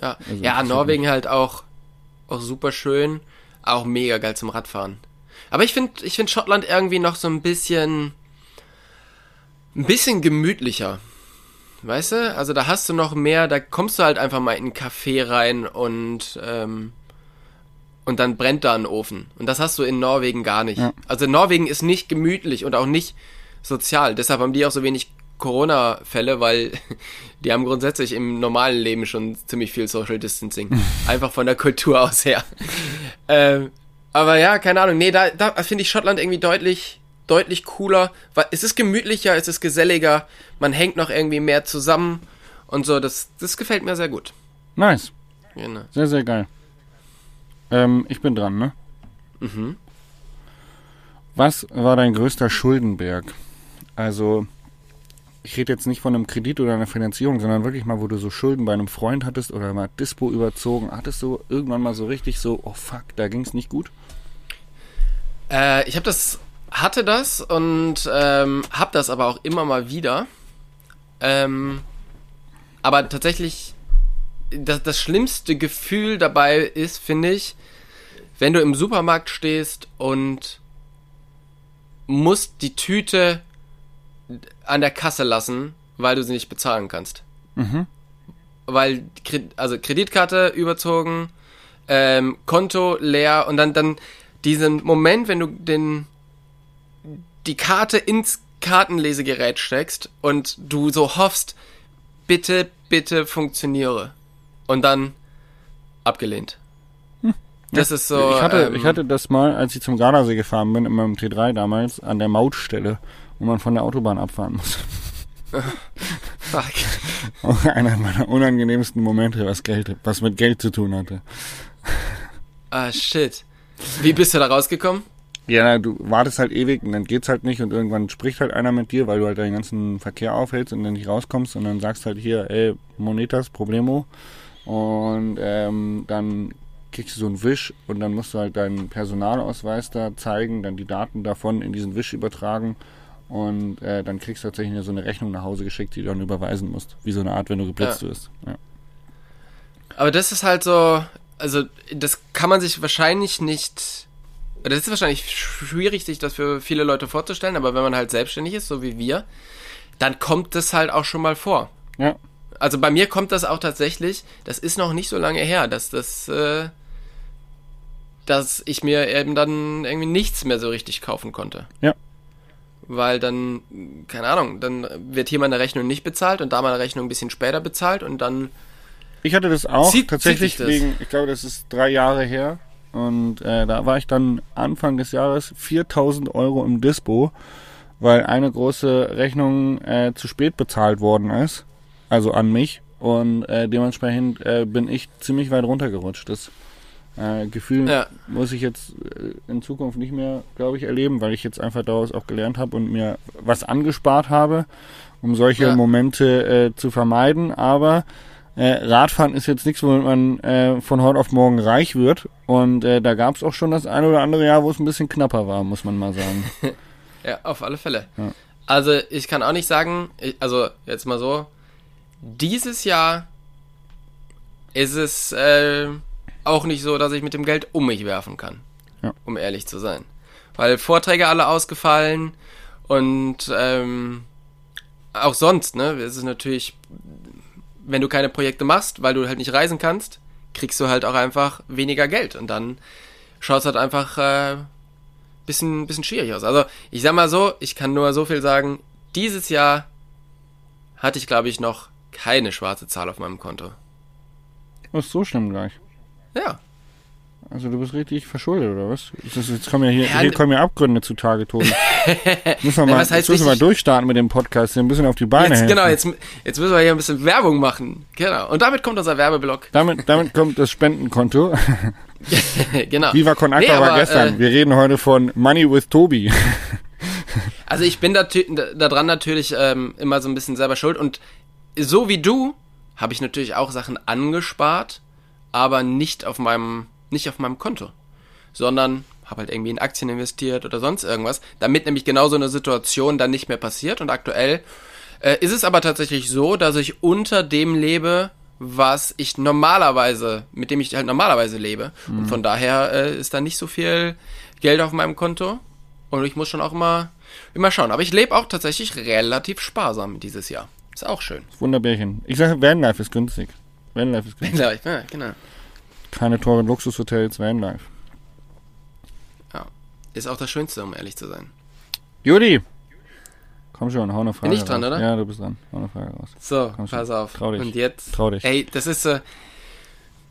Ja, Also ja Norwegen halt auch, auch super schön, auch mega geil zum Radfahren. Aber ich finde ich find Schottland irgendwie noch so ein bisschen, ein bisschen gemütlicher. Weißt du? Also da hast du noch mehr, da kommst du halt einfach mal in einen Café rein und, ähm, und dann brennt da ein Ofen. Und das hast du in Norwegen gar nicht. Ja. Also Norwegen ist nicht gemütlich und auch nicht sozial. Deshalb haben die auch so wenig Corona-Fälle, weil (laughs) die haben grundsätzlich im normalen Leben schon ziemlich viel Social Distancing. (laughs) Einfach von der Kultur aus her. ähm, aber ja, keine Ahnung. Nee, da, da finde ich Schottland irgendwie deutlich, deutlich cooler. Weil es ist gemütlicher, es ist geselliger, man hängt noch irgendwie mehr zusammen und so. Das, das gefällt mir sehr gut. Nice, Genau. sehr, sehr geil. Ähm, ich bin dran, ne? Mhm. Was war dein größter Schuldenberg? Also, ich rede jetzt nicht von einem Kredit oder einer Finanzierung, sondern wirklich mal, wo du so Schulden bei einem Freund hattest oder mal Dispo überzogen. Hattest du irgendwann mal so richtig so, oh fuck, da ging's nicht gut? Äh, ich habe das, hatte das und ähm, habe das aber auch immer mal wieder. Ähm, aber tatsächlich, das, das schlimmste Gefühl dabei ist, finde ich, wenn du im Supermarkt stehst und musst die Tüte an der Kasse lassen, weil du sie nicht bezahlen kannst. Mhm. Weil, also Kreditkarte überzogen, ähm, Konto leer und dann, dann diesen Moment, wenn du den, die Karte ins Kartenlesegerät steckst und du so hoffst, bitte, bitte funktioniere. Und dann abgelehnt. Das ist so. ich, hatte, ähm, ich hatte das mal, als ich zum Gardasee gefahren bin, in meinem T3 damals, an der Mautstelle, wo man von der Autobahn abfahren muss. (laughs) Fuck. Auch einer meiner unangenehmsten Momente, was Geld, was mit Geld zu tun hatte. Ah, shit. Wie bist du da rausgekommen? Ja, du wartest halt ewig und dann geht's halt nicht und irgendwann spricht halt einer mit dir, weil du halt deinen ganzen Verkehr aufhältst und dann nicht rauskommst und dann sagst halt hier, ey, Monetas, Problemo. Und ähm, dann kriegst du so einen Wisch und dann musst du halt deinen Personalausweis da zeigen, dann die Daten davon in diesen Wisch übertragen und äh, dann kriegst du tatsächlich so eine Rechnung nach Hause geschickt, die du dann überweisen musst. Wie so eine Art, wenn du geblitzt Ja. wirst. Ja. Aber das ist halt so, also das kann man sich wahrscheinlich nicht, das ist wahrscheinlich schwierig, sich das für viele Leute vorzustellen, aber wenn man halt selbstständig ist, so wie wir, dann kommt das halt auch schon mal vor. ja. Also bei mir kommt das auch tatsächlich, das ist noch nicht so lange her, dass das, äh, dass ich mir eben dann irgendwie nichts mehr so richtig kaufen konnte. Ja. Weil dann, keine Ahnung, dann wird hier meine Rechnung nicht bezahlt und da meine Rechnung ein bisschen später bezahlt und dann Ich hatte das auch Zieht- tatsächlich zieht das? wegen, ich glaube, das ist drei Jahre her. Und äh, da war ich dann Anfang des Jahres 4000 Euro im Dispo, weil eine große Rechnung äh, zu spät bezahlt worden ist. Also an mich. Und äh, dementsprechend äh, bin ich ziemlich weit runtergerutscht. Das äh, Gefühl Ja. muss ich jetzt äh, in Zukunft nicht mehr, glaube ich, erleben, weil ich jetzt einfach daraus auch gelernt habe und mir was angespart habe, um solche Ja. Momente äh, zu vermeiden. Aber äh, Radfahren ist jetzt nichts, womit man äh, von heute auf morgen reich wird. Und äh, da gab es auch schon das eine oder andere Jahr, wo es ein bisschen knapper war, muss man mal sagen. (laughs) Ja, auf alle Fälle. Ja. Also ich kann auch nicht sagen, ich, also jetzt mal so, dieses Jahr ist es äh, auch nicht so, dass ich mit dem Geld um mich werfen kann, Ja. um ehrlich zu sein. Weil Vorträge alle ausgefallen und ähm, auch sonst, ne, es ist natürlich, wenn du keine Projekte machst, weil du halt nicht reisen kannst, kriegst du halt auch einfach weniger Geld und dann schaut es halt einfach äh, bisschen, bisschen schwierig aus. Also ich sag mal so, ich kann nur so viel sagen, dieses Jahr hatte ich, glaube ich, noch keine schwarze Zahl auf meinem Konto. Das ist so schlimm gleich. Ja. Also du bist richtig verschuldet, oder was? Das jetzt kommen ja hier, Ja, hier kommen ja Abgründe zutage, Tobi. (laughs) müssen wir mal, heißt jetzt müssen wir mal durchstarten mit dem Podcast, hier ein bisschen auf die Beine Jetzt, helfen. genau, jetzt, jetzt müssen wir hier ein bisschen Werbung machen. Genau. Und damit kommt unser Werbeblock. Damit, damit kommt das Spendenkonto. (laughs) genau. Viva Con Aqua Nee, war aber, gestern. Äh, Wir reden heute von Money with Tobi. (laughs) also ich bin da, da dran natürlich ähm, immer so ein bisschen selber schuld. Und so wie du habe ich natürlich auch Sachen angespart, aber nicht auf meinem, nicht auf meinem Konto. Sondern habe halt irgendwie in Aktien investiert oder sonst irgendwas, damit nämlich genau so eine Situation dann nicht mehr passiert. Und aktuell äh, ist es aber tatsächlich so, dass ich unter dem lebe, was ich normalerweise, mit dem ich halt normalerweise lebe. Und von daher äh, ist da nicht so viel Geld auf meinem Konto. Und ich muss schon auch immer, immer schauen. Aber ich lebe auch tatsächlich relativ sparsam dieses Jahr. Ist auch schön. Wunderbärchen. Ich sage, Vanlife ist günstig. Vanlife ist günstig. Ja, genau. Keine teuren Luxushotels, Vanlife. Ja. Ist auch das Schönste, um ehrlich zu sein. Judy! Komm schon, hau eine Frage ich dran, raus. oder? Ja, du bist dran. Hau eine Frage raus. So, Komm schon. pass auf. Trau dich. Und jetzt. Trau dich. Ey, das ist äh,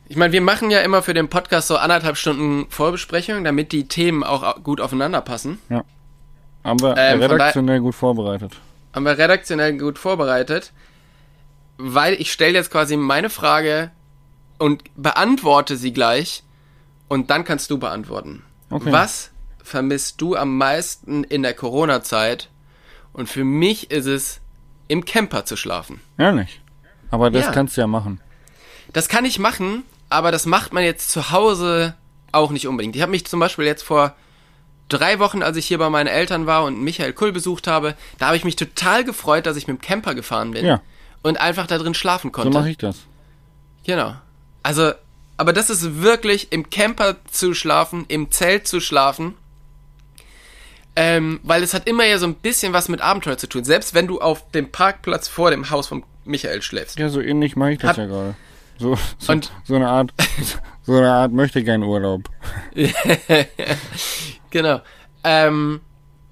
Ich meine, wir machen ja immer für den Podcast so anderthalb Stunden Vorbesprechung, damit die Themen auch au- gut aufeinander passen. Aber Ähm, von redaktionell gut vorbereitet. Haben wir redaktionell gut vorbereitet, weil ich stelle jetzt quasi meine Frage und beantworte sie gleich und dann kannst du beantworten. Okay. Was vermisst du am meisten in der Corona-Zeit? Und für mich ist es, im Camper zu schlafen. Ehrlich. Aber das Ja. kannst du ja machen. Das kann ich machen, aber das macht man jetzt zu Hause auch nicht unbedingt. Ich habe mich zum Beispiel jetzt vor drei Wochen, als ich hier bei meinen Eltern war und Michael Kull besucht habe, da habe ich mich total gefreut, dass ich mit dem Camper gefahren bin Ja. Und einfach da drin schlafen So konnte. mache ich das. Genau. Also aber das ist wirklich im Camper zu schlafen, im Zelt zu schlafen. Ähm, weil es hat immer ja so ein bisschen was mit Abenteuer zu tun. Selbst wenn du auf dem Parkplatz vor dem Haus von Michael schläfst. Ja, so ähnlich mache ich das Hat- ja gerade. So, so, Und- so eine Art, (laughs) so eine Art möchte gern Urlaub. (laughs) Genau. Ähm,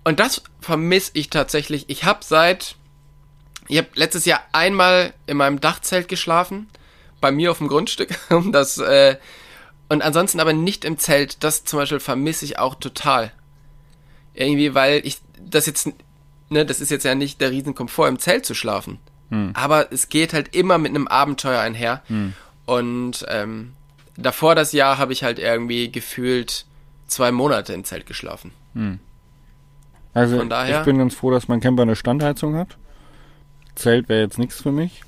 und das vermisse ich tatsächlich. Ich habe seit, ich habe letztes Jahr einmal in meinem Dachzelt geschlafen, bei mir auf dem Grundstück, (laughs) das, äh, und ansonsten aber nicht im Zelt. Das zum Beispiel vermisse ich auch total. Irgendwie, weil ich das jetzt, ne, das ist jetzt ja nicht der Riesenkomfort, im Zelt zu schlafen. Aber es geht halt immer mit einem Abenteuer einher. Und ähm, davor das Jahr habe ich halt irgendwie gefühlt zwei Monate im Zelt geschlafen. Also Von daher- ich bin ganz froh, dass mein Camper eine Standheizung hat. Zelt wäre jetzt nichts für mich.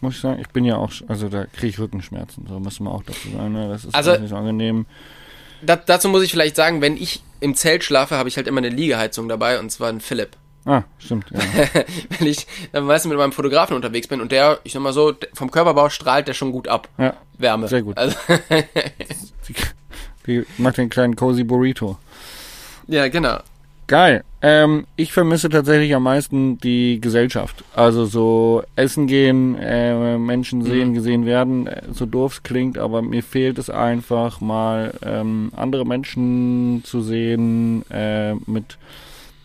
Muss ich sagen. Ich bin ja auch, also da kriege ich Rückenschmerzen. So muss man auch dazu sagen. Ne? Das ist Also- nicht so angenehm. Da, dazu muss ich vielleicht sagen, wenn ich im Zelt schlafe, habe ich halt immer eine Liegeheizung dabei und zwar ein Philipp. Ah, stimmt. Ja. (laughs) wenn ich dann meistens mit meinem Fotografen unterwegs bin und der, ich sag mal so, vom Körperbau strahlt der schon gut ab. ja. Wärme. Sehr gut. Also, (laughs) Die, die macht den kleinen Cozy Burrito. ja, genau. Geil. Ähm, ich vermisse tatsächlich am meisten die Gesellschaft. Also so essen gehen, äh, Menschen sehen, gesehen werden, äh, so doof es klingt, aber mir fehlt es einfach mal ähm, andere Menschen zu sehen, äh, mit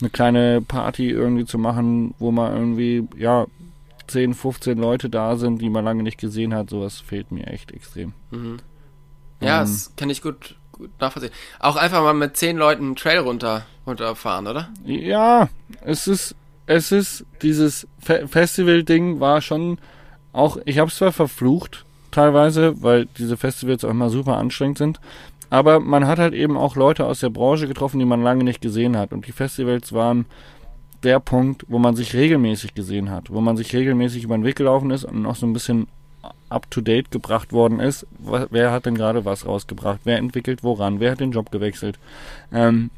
eine kleine Party irgendwie zu machen, wo man irgendwie, ja, 10, 15 Leute da sind, die man lange nicht gesehen hat. Sowas fehlt mir echt extrem. Ja, Ähm. das kann ich gut, gut nachvollziehen. Auch einfach mal mit zehn Leuten einen Trail runter, runterfahren, oder? Ja, es ist, es ist dieses Fe Festival-Ding war schon auch, ich habe es zwar verflucht teilweise, weil diese Festivals auch immer super anstrengend sind, aber man hat halt eben auch Leute aus der Branche getroffen, die man lange nicht gesehen hat und die Festivals waren der Punkt, wo man sich regelmäßig gesehen hat, wo man sich regelmäßig über den Weg gelaufen ist und auch so ein bisschen up to date gebracht worden ist. Wer hat denn gerade was rausgebracht? Wer entwickelt woran? Wer hat den Job gewechselt? Ähm,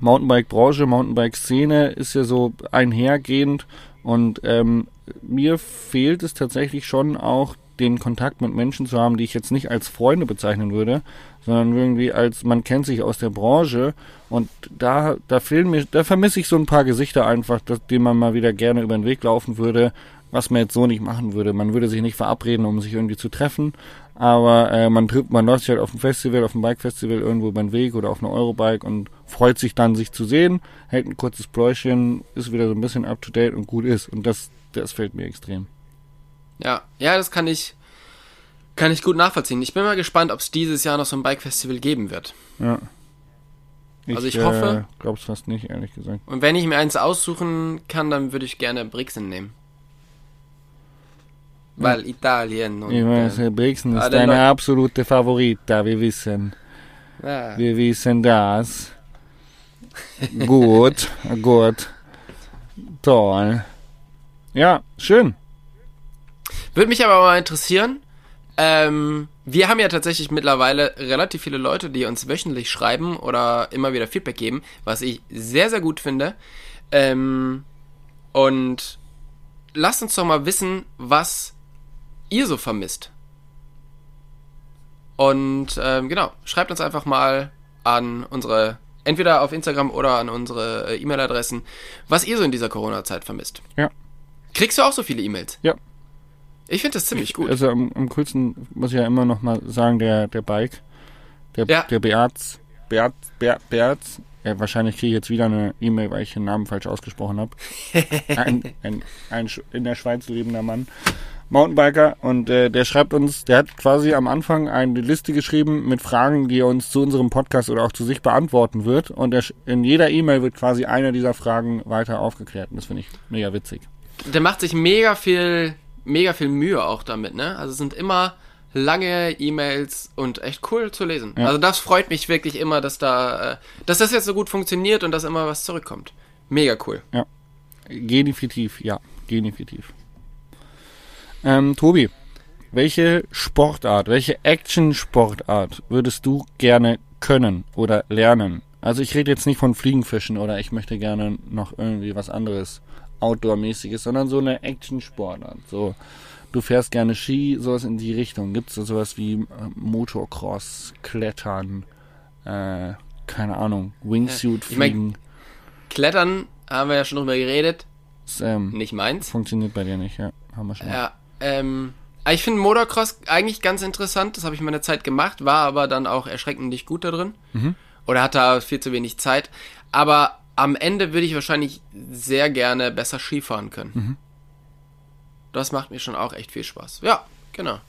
Mountainbike-Branche, Mountainbike-Szene ist ja so einhergehend und ähm, mir fehlt es tatsächlich schon auch, den Kontakt mit Menschen zu haben, die ich jetzt nicht als Freunde bezeichnen würde, sondern irgendwie als man kennt sich aus der Branche und da da fehlen mir, da vermisse ich so ein paar Gesichter einfach, dass, denen man mal wieder gerne über den Weg laufen würde, was man jetzt so nicht machen würde. Man würde sich nicht verabreden, um sich irgendwie zu treffen, aber äh, man trifft, man läuft sich halt auf dem Festival, auf dem Bike-Festival irgendwo den Weg oder auf eine Eurobike und freut sich dann, sich zu sehen, hält ein kurzes Pläuschen, ist wieder so ein bisschen up to date und gut ist. Und das, das fehlt mir extrem. Ja, ja, das kann ich, kann ich gut nachvollziehen. Ich bin mal gespannt, ob es dieses Jahr noch so ein Bike-Festival geben wird. Ja. Also ich hoffe- Äh, glaub's fast nicht, ehrlich gesagt. Und wenn ich mir eins aussuchen kann, dann würde ich gerne Brixen nehmen. Weil Italien und Ich weiß, Herr Brixen ist alle deine Leute- absolute Favorita, wir wissen. ja, Wir wissen das. gut, gut. Toll. Ja, schön. Würde mich aber mal interessieren. Ähm, wir haben ja tatsächlich mittlerweile relativ viele Leute, die uns wöchentlich schreiben oder immer wieder Feedback geben, was ich sehr, sehr gut finde. Ähm, und lasst uns doch mal wissen, was ihr so vermisst. Und ähm, genau, schreibt uns einfach mal an unsere, entweder auf Instagram oder an unsere äh, E-Mail-Adressen, was ihr so in dieser Corona-Zeit vermisst. Ja. Kriegst du auch so viele E-Mails? Ja. Ich finde das ziemlich gut. Also am, am coolsten muss ich ja immer noch mal sagen, der, der Bike, der, Ja. der Beats, Beats, Beats, Beats ja, wahrscheinlich kriege ich jetzt wieder eine E-Mail, weil ich den Namen falsch ausgesprochen habe. (laughs) ein, ein, ein in der Schweiz lebender Mann, Mountainbiker, und äh, der schreibt uns, der hat quasi am Anfang eine Liste geschrieben mit Fragen, die er uns zu unserem Podcast oder auch zu sich beantworten wird. Und er, in jeder E-Mail wird quasi eine dieser Fragen weiter aufgeklärt. Und das finde ich mega witzig. Der macht sich mega viel, mega viel Mühe auch damit, ne? Also es sind immer lange E-Mails und echt cool zu lesen. Ja. Also das freut mich wirklich immer, dass da, äh, dass das jetzt so gut funktioniert und dass immer was zurückkommt. Mega cool. Definitiv, ja, definitiv. Ähm, Tobi, welche Sportart, welche Action-Sportart würdest du gerne können oder lernen? Also ich rede jetzt nicht von Fliegenfischen oder ich möchte gerne noch irgendwie was anderes Outdoor-mäßiges, sondern so eine Action-Sportart. So du fährst gerne Ski, sowas in die Richtung. Gibt es da sowas wie äh, Motocross, Klettern, äh, keine Ahnung, Wingsuit mein- fliegen? Klettern, haben wir ja schon drüber geredet, Das, ähm, nicht meins. funktioniert bei dir nicht, ja. Haben wir schon. Ja, ähm, ich finde Motocross eigentlich ganz interessant. Das habe ich meine Zeit gemacht, war aber dann auch erschreckend nicht gut da drin. Oder hatte da viel zu wenig Zeit. Aber am Ende würde ich wahrscheinlich sehr gerne besser Skifahren können. Das macht mir schon auch echt viel Spaß. Ja, genau.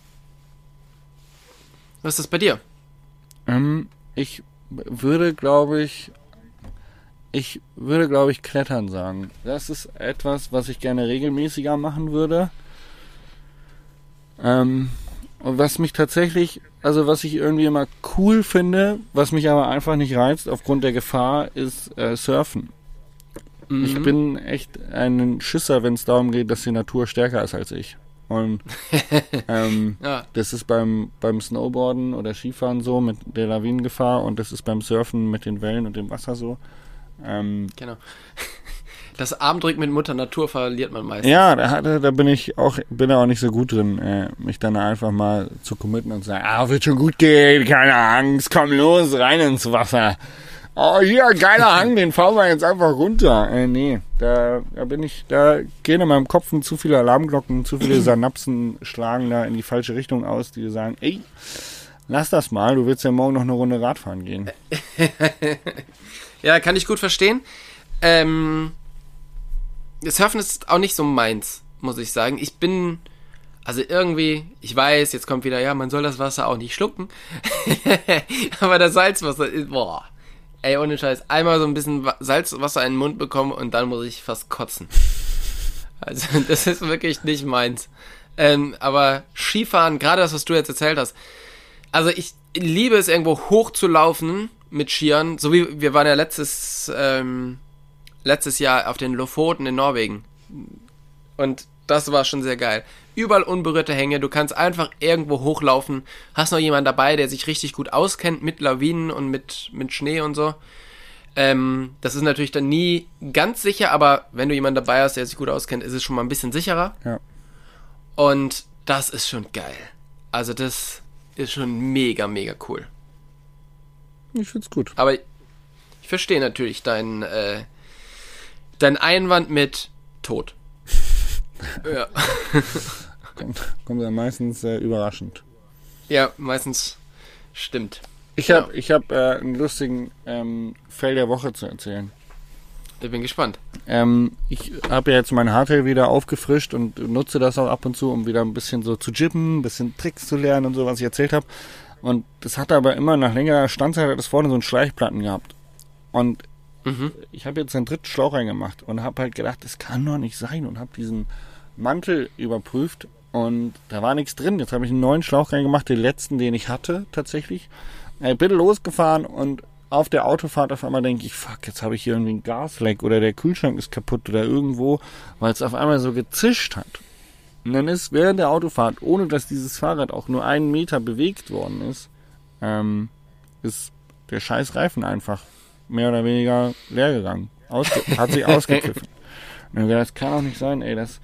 Was ist das bei dir? Ähm, ich würde, glaube ich, ich würde, glaube ich, Klettern sagen. Das ist etwas, was ich gerne regelmäßiger machen würde. Ähm, und was mich tatsächlich, also was ich irgendwie immer cool finde, was mich aber einfach nicht reizt aufgrund der Gefahr, ist äh, Surfen. Ich Mhm. bin echt ein Schisser, wenn es darum geht, dass die Natur stärker ist als ich. Und (laughs) ähm, Ja, das ist beim, beim Snowboarden oder Skifahren so mit der Lawinengefahr und das ist beim Surfen mit den Wellen und dem Wasser so. Ähm, genau. Das Armdrücken mit Mutter Natur verliert man meistens. ja, da, da bin ich auch bin auch nicht so gut drin, äh, mich dann einfach mal zu committen und zu sagen, ah, wird schon gut gehen, keine Angst, komm los, rein ins Wasser. Oh, hier, geiler Hang, den fahren wir jetzt einfach runter. Äh, nee, da, da bin ich, da gehen in meinem Kopf zu viele Alarmglocken, zu viele (clears throat) Synapsen schlagen da in die falsche Richtung aus, die sagen, ey, lass das mal, du willst ja morgen noch eine Runde Radfahren gehen. (laughs) Ja, kann ich gut verstehen. Ähm, Surfen ist auch nicht so meins, muss ich sagen. Ich bin, also irgendwie, ich weiß, jetzt kommt wieder, ja, man soll das Wasser auch nicht schlucken. (laughs) Aber das Salzwasser ist, boah. Ey, ohne Scheiß, einmal so ein bisschen Wa- Salzwasser in den Mund bekommen und dann muss ich fast kotzen. (laughs) Also, (laughs) das ist wirklich nicht meins. Ähm, aber Skifahren, gerade das, was du jetzt erzählt hast, also ich liebe es irgendwo hochzulaufen mit Skiern, so wie wir waren ja letztes ähm, letztes Jahr auf den Lofoten in Norwegen und das war schon sehr geil. Überall unberührte Hänge, du kannst einfach irgendwo hochlaufen, hast noch jemanden dabei, der sich richtig gut auskennt mit Lawinen und mit mit Schnee und so. Ähm, das ist natürlich dann nie ganz sicher, aber wenn du jemanden dabei hast, der sich gut auskennt, ist es schon mal ein bisschen sicherer. Ja. Und das ist schon geil. Also das ist schon mega, mega cool. Ich find's gut. Aber ich verstehe natürlich deinen äh, dein Einwand mit Tod. (laughs) ja. Kommt, kommt ja meistens äh, überraschend. ja, meistens stimmt. Ich habe ich hab, äh, einen lustigen ähm, Fail der Woche zu erzählen. Ich bin gespannt. Ähm, ich habe ja jetzt mein Hardtail wieder aufgefrischt und nutze das auch ab und zu, um wieder ein bisschen so zu jippen, ein bisschen Tricks zu lernen und so, was ich erzählt habe. Und das hatte aber immer nach längerer Standzeit hat das vorne so einen Schleichplatten gehabt. Und Mhm. ich habe jetzt einen dritten Schlauch reingemacht und habe halt gedacht, das kann doch nicht sein und habe diesen Mantel überprüft und da war nichts drin. Jetzt habe ich einen neuen Schlauch reingemacht, den letzten, den ich hatte tatsächlich. Ich bin losgefahren und auf der Autofahrt auf einmal denke ich, fuck, jetzt habe ich hier irgendwie einen Gasleck oder der Kühlschrank ist kaputt oder irgendwo, weil es auf einmal so gezischt hat. Und dann ist während der Autofahrt, ohne dass dieses Fahrrad auch nur einen Meter bewegt worden ist, ähm, ist der scheiß Reifen einfach mehr oder weniger leer gegangen. Ausge (laughs) hat sich ausgepfiffen. Und gedacht, das kann doch nicht sein, ey, dass,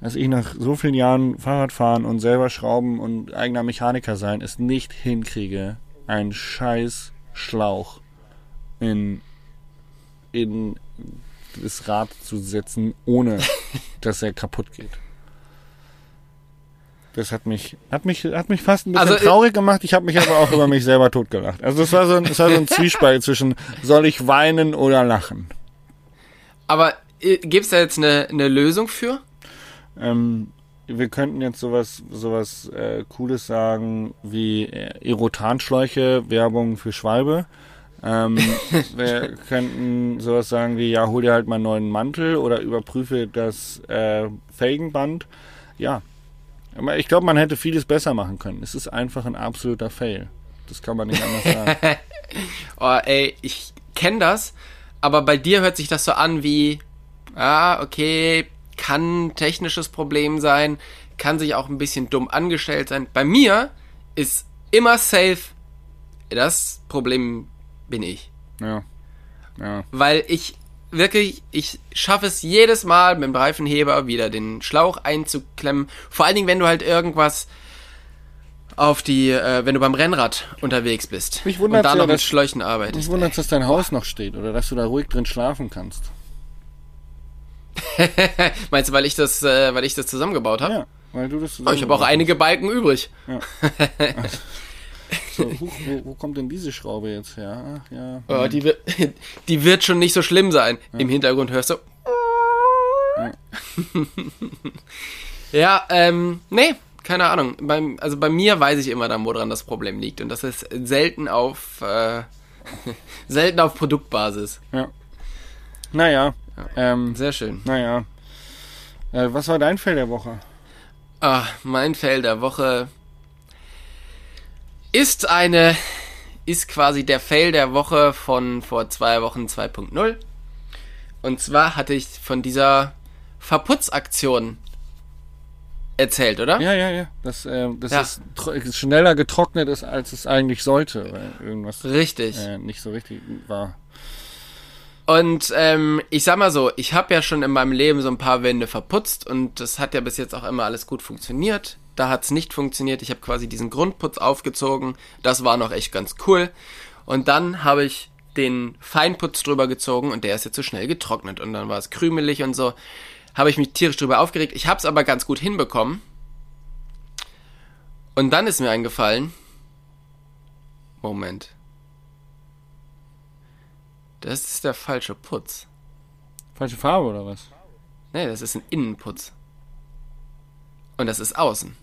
dass ich nach so vielen Jahren Fahrradfahren und selber schrauben und eigener Mechaniker sein es nicht hinkriege, einen scheiß Schlauch in, in das Rad zu setzen, ohne (laughs) dass er kaputt geht. Das hat mich, hat mich, hat mich fast ein bisschen Also, äh, traurig gemacht. Ich habe mich aber auch über mich selber totgelacht. Also das war so ein, das war so ein (laughs) Zwiespalt zwischen, soll ich weinen oder lachen? Aber äh, gibt's da jetzt eine, eine Lösung für? Ähm, wir könnten jetzt sowas, sowas äh, Cooles sagen wie äh, Erotanschläuche, Werbung für Schwalbe. Ähm, (laughs) wir könnten sowas sagen wie, ja, hol dir halt mal einen neuen Mantel oder überprüfe das äh, Felgenband. Ja. Aber ich glaube, man hätte vieles besser machen können. Es ist einfach ein absoluter Fail. Das kann man nicht anders sagen. (laughs) Oh, ey, ich kenne das, aber bei dir hört sich das so an wie, ah, okay, kann ein technisches Problem sein, kann sich auch ein bisschen dumm angestellt sein. Bei mir ist immer safe, das Problem bin ich. Ja. Ja. Weil ich wirklich, ich schaffe es jedes Mal mit dem Reifenheber wieder den Schlauch einzuklemmen. Vor allen Dingen, wenn du halt irgendwas auf die, äh, wenn du beim Rennrad unterwegs bist Mich und da ja, noch mit Schläuchen Mich arbeitest. wundert, dass dein Haus noch steht oder dass du da ruhig drin schlafen kannst. (laughs) Meinst du, weil ich das, äh, weil ich das zusammengebaut habe? Ja, weil du das Oh, ich habe auch einige Balken übrig. (laughs) (laughs) So, huch, wo, wo kommt denn diese Schraube jetzt her? Ach, ja. Oh, die, wird, (laughs) die wird schon nicht so schlimm sein. Im Hintergrund hörst du. ja, ähm, nee, keine Ahnung. Beim, also bei mir weiß ich immer dann, woran das Problem liegt. Und das ist selten auf, äh, (laughs) selten auf Produktbasis. ja. Naja, ähm, Sehr schön. naja. Äh, was war dein Fell der Woche? Ah, mein Fail der Woche ist eine, ist quasi der Fail der Woche von vor zwei Wochen 2.0. Und zwar hatte ich von dieser Verputzaktion erzählt, oder? Ja, ja, ja. Dass, äh, dass Ja. es tro- schneller getrocknet ist, als es eigentlich sollte, weil irgendwas Richtig. äh, nicht so richtig war. Und ähm, ich sag mal so, ich habe ja schon in meinem Leben so ein paar Wände verputzt und das hat ja bis jetzt auch immer alles gut funktioniert. Da hat's nicht funktioniert. Ich habe quasi diesen Grundputz aufgezogen. Das war noch echt ganz cool. Und dann habe ich den Feinputz drüber gezogen und der ist jetzt so schnell getrocknet und dann war es krümelig und so. Habe ich mich tierisch drüber aufgeregt. Ich habe es aber ganz gut hinbekommen. Und dann ist mir eingefallen. Moment. Das ist der falsche Putz. Falsche Farbe oder was? Nee, das ist ein Innenputz. Und das ist außen.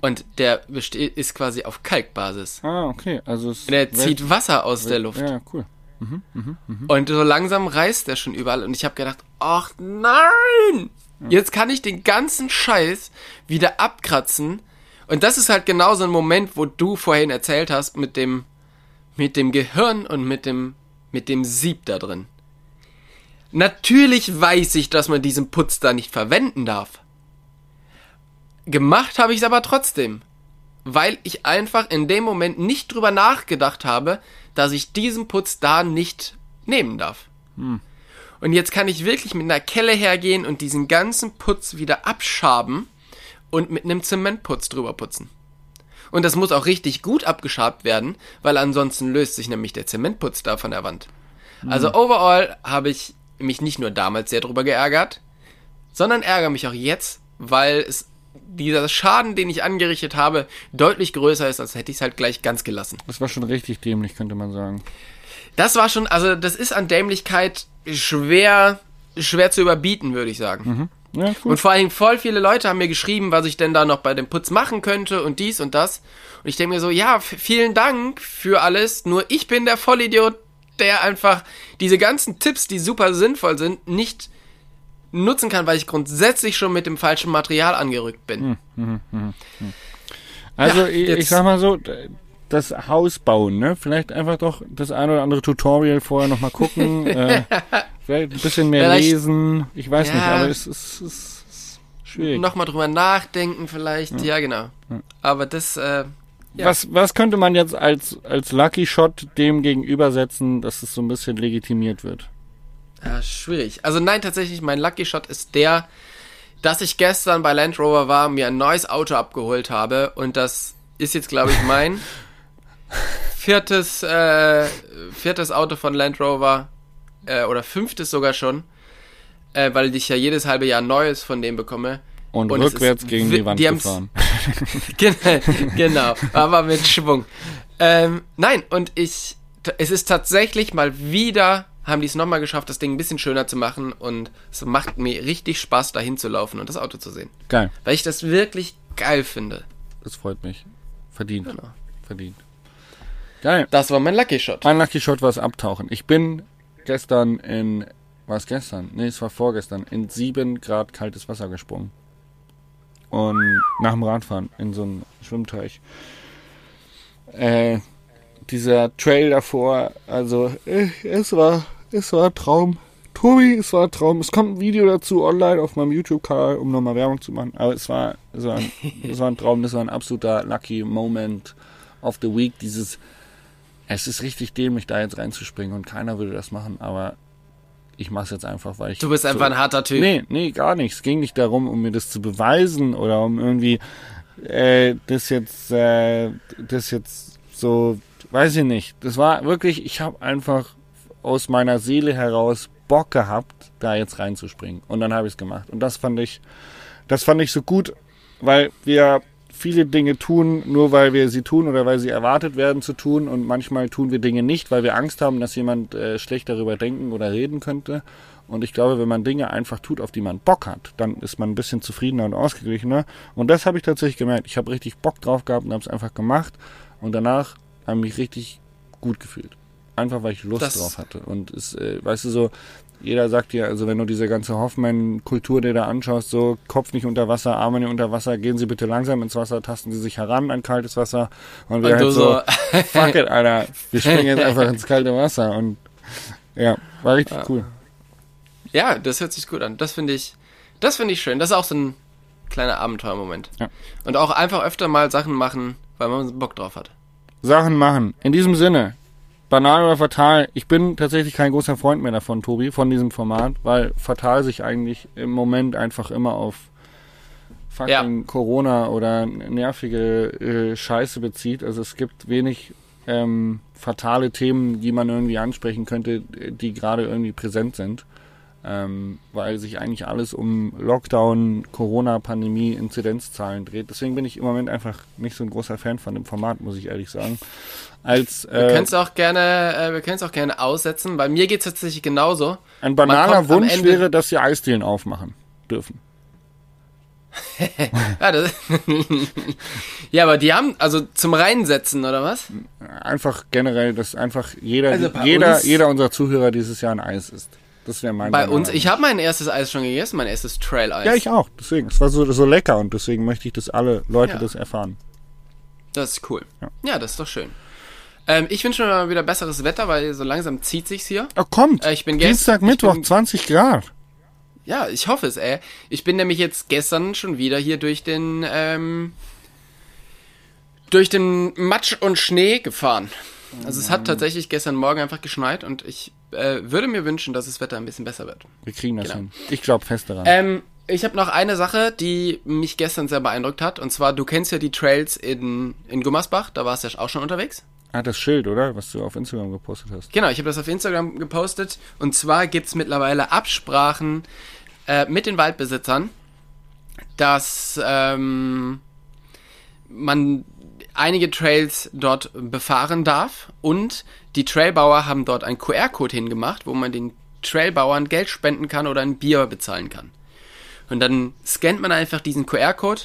Und der ist quasi auf Kalkbasis. Ah, okay. Also es Der zieht Wasser aus der Luft. Ja, cool. Und so langsam reißt der schon überall. Und ich habe gedacht, ach nein! Jetzt kann ich den ganzen Scheiß wieder abkratzen. Und das ist halt genau so ein Moment, wo du vorhin erzählt hast mit dem, mit dem Gehirn und mit dem, mit dem Sieb da drin. Natürlich weiß ich, dass man diesen Putz da nicht verwenden darf. Gemacht habe ich es aber trotzdem. Weil ich einfach in dem Moment nicht drüber nachgedacht habe, dass ich diesen Putz da nicht nehmen darf. Und jetzt kann ich wirklich mit einer Kelle hergehen und diesen ganzen Putz wieder abschaben und mit einem Zementputz drüber putzen. Und das muss auch richtig gut abgeschabt werden, weil ansonsten löst sich nämlich der Zementputz da von der Wand. Also overall habe ich mich nicht nur damals sehr drüber geärgert, sondern ärgere mich auch jetzt, weil es dieser Schaden, den ich angerichtet habe, deutlich größer ist, als hätte ich es halt gleich ganz gelassen. Das war schon richtig dämlich, könnte man sagen. Das war schon, also das ist an Dämlichkeit schwer, schwer zu überbieten, würde ich sagen. Ja, cool. Und vor allem voll viele Leute haben mir geschrieben, was ich denn da noch bei dem Putz machen könnte und dies und das. Und ich denke mir so, ja, vielen Dank für alles. Nur ich bin der Vollidiot, der einfach diese ganzen Tipps, die super sinnvoll sind, nicht nutzen kann, weil ich grundsätzlich schon mit dem falschen Material angerückt bin. Also Ja, ich, ich sag mal so, das Haus bauen, ne? Vielleicht einfach doch das ein oder andere Tutorial vorher nochmal gucken. (laughs) äh, vielleicht ein bisschen mehr Vielleicht- lesen. Ich weiß Ja. nicht, aber es ist, es ist schwierig. Nochmal drüber nachdenken vielleicht. Ja, genau. Aber das, äh, ja. Was, was könnte man jetzt als, als Lucky Shot dem gegenübersetzen, dass es so ein bisschen legitimiert wird? Ja, schwierig. Also nein, tatsächlich, mein Lucky Shot ist der, dass ich gestern bei Land Rover war, mir ein neues Auto abgeholt habe und das ist jetzt, glaube ich, mein (laughs) viertes, äh, viertes Auto von Land Rover äh, oder fünftes sogar schon, äh, weil ich ja jedes halbe Jahr ein neues von dem bekomme. Und, Und rückwärts gegen die Wand die gefahren. (laughs) (laughs) Gen- genau, aber mit Schwung. Ähm, nein, und ich, es ist tatsächlich mal wieder, haben die es nochmal geschafft, das Ding ein bisschen schöner zu machen und es macht mir richtig Spaß, dahin zu laufen und das Auto zu sehen. Geil, Weil ich das wirklich geil finde. das freut mich. Verdient. Genau. Verdient. Geil. Das war mein Lucky Shot. Mein Lucky Shot war es abtauchen. Ich bin gestern in, war es gestern? Nee, es war vorgestern, in sieben Grad kaltes Wasser gesprungen. Und nach dem Radfahren in so einen Schwimmteich. Äh, dieser Trail davor, also äh, es war, es war ein Traum. Tobi, es war ein Traum. Es kommt ein Video dazu online auf meinem YouTube-Kanal, um nochmal Werbung zu machen. Aber es war, es war, ein, (laughs) es war ein Traum, das war ein absoluter Lucky Moment of the Week. Dieses es ist richtig dämlich, da jetzt reinzuspringen und keiner würde das machen, aber ich mache es jetzt einfach, weil ich. Du bist einfach ein harter Typ. Nee, nee, gar nicht. Es ging nicht darum, um mir das zu beweisen oder um irgendwie äh, das jetzt, äh, das jetzt so, weiß ich nicht. Das war wirklich, ich habe einfach aus meiner Seele heraus Bock gehabt, da jetzt reinzuspringen. Und dann habe ich es gemacht. Und das fand ich, das fand ich so gut, weil wir viele Dinge tun, nur weil wir sie tun oder weil sie erwartet werden zu tun. Und manchmal tun wir Dinge nicht, weil wir Angst haben, dass jemand äh, schlecht darüber denken oder reden könnte. Und ich glaube, wenn man Dinge einfach tut, auf die man Bock hat, dann ist man ein bisschen zufriedener und ausgeglichener. Und das habe ich tatsächlich gemerkt. Ich habe richtig Bock drauf gehabt und habe es einfach gemacht. Und danach habe ich mich richtig gut gefühlt. Einfach weil ich Lust Das- drauf hatte. Und es, äh, weißt du so, jeder sagt ja, also wenn du diese ganze Hoffmann-Kultur dir da anschaust, so Kopf nicht unter Wasser, Arme nicht unter Wasser, gehen Sie bitte langsam ins Wasser, tasten Sie sich heran an kaltes Wasser. Und wir Und du halt so, so, (laughs) fuck it, Alter, wir springen jetzt einfach ins kalte Wasser. Und ja, war richtig cool. ja, das hört sich gut an. Das finde ich, das finde ich schön. Das ist auch so ein kleiner Abenteuermoment. Ja. Und auch einfach öfter mal Sachen machen, weil man Bock drauf hat. Sachen machen. In diesem Sinne, banal oder fatal, ich bin tatsächlich kein großer Freund mehr davon, Tobi, von diesem Format, weil fatal sich eigentlich im Moment einfach immer auf fucking Corona oder nervige äh, Scheiße bezieht. Also es gibt wenig ähm, fatale Themen, die man irgendwie ansprechen könnte, die gerade irgendwie präsent sind. Ähm, weil sich eigentlich alles um Lockdown, Corona-Pandemie, Inzidenzzahlen dreht. Deswegen bin ich im Moment einfach nicht so ein großer Fan von dem Format, muss ich ehrlich sagen. Als Wir äh, können es auch gerne, äh, wir können es auch gerne aussetzen. Bei mir geht es tatsächlich genauso. ein banaler Wunsch Ende- wäre, dass sie Eisdielen aufmachen dürfen. (laughs) Ja, das, (laughs) ja, aber die haben, also zum Reinsetzen, oder was? Einfach generell, dass einfach jeder, Also jeder, uns- jeder unserer Zuhörer dieses Jahr ein Eis isst. Das wäre mein Bei banaler uns, ich habe mein erstes Eis schon gegessen, mein erstes Trail-Eis. Ja, ich auch. Deswegen, es war so, so lecker und deswegen möchte ich, dass alle Leute Ja. das erfahren. Das ist cool. Ja. Ja, das ist doch schön. Ähm, ich wünsche mir mal wieder besseres Wetter, weil so langsam zieht sich's hier. Oh, kommt! Äh, ich bin Dienstag, Mittwoch, bin- 20 Grad. Ja, ich hoffe es, ey. Ich bin nämlich jetzt gestern schon wieder hier durch den, ähm, durch den Matsch und Schnee gefahren. Also es hat tatsächlich gestern Morgen einfach geschneit und ich äh, würde mir wünschen, dass das Wetter ein bisschen besser wird. Wir kriegen das Genau. hin. Ich glaube fest daran. Ähm, ich habe noch eine Sache, die mich gestern sehr beeindruckt hat. Und zwar, du kennst ja die Trails in, in Gummersbach, da warst du ja auch schon unterwegs. ah, das Schild, oder? Was du auf Instagram gepostet hast. Genau, ich habe das auf Instagram gepostet. Und zwar gibt's mittlerweile Absprachen äh, mit den Waldbesitzern, dass ähm, man einige Trails dort befahren darf. Und die Trailbauer haben dort einen QR-Code hingemacht, wo man den Trailbauern Geld spenden kann oder ein Bier bezahlen kann. Und dann scannt man einfach diesen QR-Code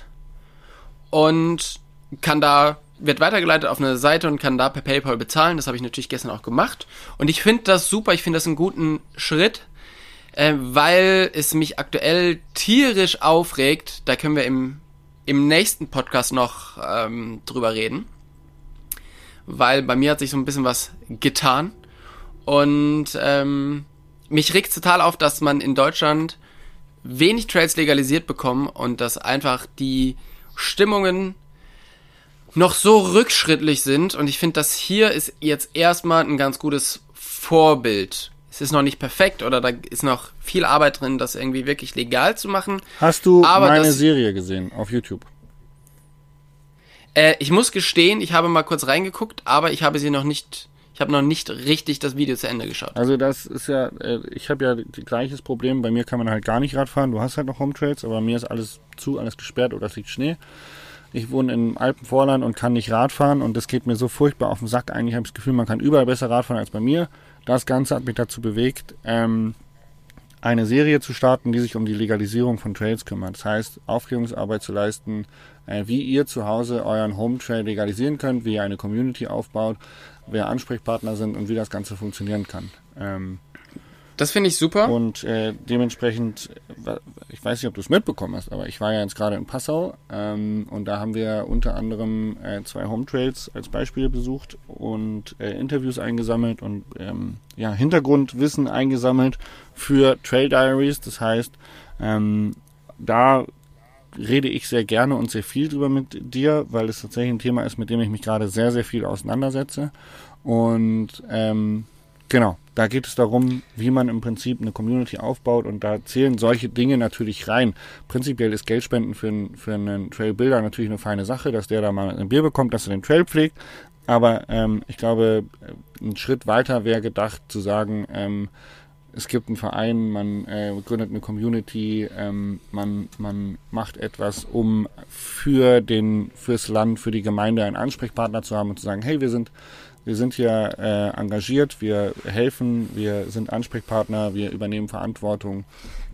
und kann da, wird weitergeleitet auf eine Seite und kann da per PayPal bezahlen. Das habe ich natürlich gestern auch gemacht. Und ich finde das super, ich finde das einen guten Schritt, äh, weil es mich aktuell tierisch aufregt. Da können wir im, im nächsten Podcast noch ähm, drüber reden. Weil bei mir hat sich so ein bisschen was getan. Und ähm, mich regt total auf, dass man in Deutschland wenig Trails legalisiert bekommen und dass einfach die Stimmungen noch so rückschrittlich sind. Und ich finde, das hier ist jetzt erstmal ein ganz gutes Vorbild. Es ist noch nicht perfekt oder da ist noch viel Arbeit drin, das irgendwie wirklich legal zu machen. Hast du Aber meine das- Serie gesehen auf YouTube? Äh, ich muss gestehen, ich habe mal kurz reingeguckt, aber ich habe sie noch nicht, ich habe noch nicht richtig das Video zu Ende geschaut. Also das ist ja, äh, ich habe ja gleiches Problem. Bei mir kann man halt gar nicht Radfahren. Du hast halt noch Home Trails, aber bei mir ist alles zu, alles gesperrt oder es liegt Schnee. Ich wohne im Alpenvorland und kann nicht Radfahren und das geht mir so furchtbar auf den Sack. Eigentlich habe ich das Gefühl, man kann überall besser Radfahren als bei mir. Das Ganze hat mich dazu bewegt, ähm, eine Serie zu starten, die sich um die Legalisierung von Trails kümmert. Das heißt, Aufklärungsarbeit zu leisten, äh, wie ihr zu Hause euren Home Trail legalisieren könnt, wie ihr eine Community aufbaut, wer Ansprechpartner sind und wie das Ganze funktionieren kann. Ähm, Das finde ich super. und äh, dementsprechend, wa- ich weiß nicht, ob du es mitbekommen hast, aber ich war ja jetzt gerade in Passau ähm, und da haben wir unter anderem äh, zwei Home Trails als Beispiel besucht und äh, Interviews eingesammelt und ähm, ja, Hintergrundwissen eingesammelt für Trail Diaries. Das heißt, ähm, da rede ich sehr gerne und sehr viel drüber mit dir, weil es tatsächlich ein Thema ist, mit dem ich mich gerade sehr, sehr viel auseinandersetze. Und ähm, genau, da geht es darum, wie man im Prinzip eine Community aufbaut und da zählen solche Dinge natürlich rein. Prinzipiell ist Geldspenden für, einen- für einen Trailbuilder natürlich eine feine Sache, dass der da mal ein Bier bekommt, dass er den Trail pflegt. Aber ähm, ich glaube, ein Schritt weiter wäre gedacht zu sagen, ähm, es gibt einen Verein, man äh, gründet eine Community, ähm, man, man macht etwas, um für den, fürs Land, für die Gemeinde einen Ansprechpartner zu haben und zu sagen, hey, wir sind, wir sind hier äh, engagiert, wir helfen, wir sind Ansprechpartner, wir übernehmen Verantwortung.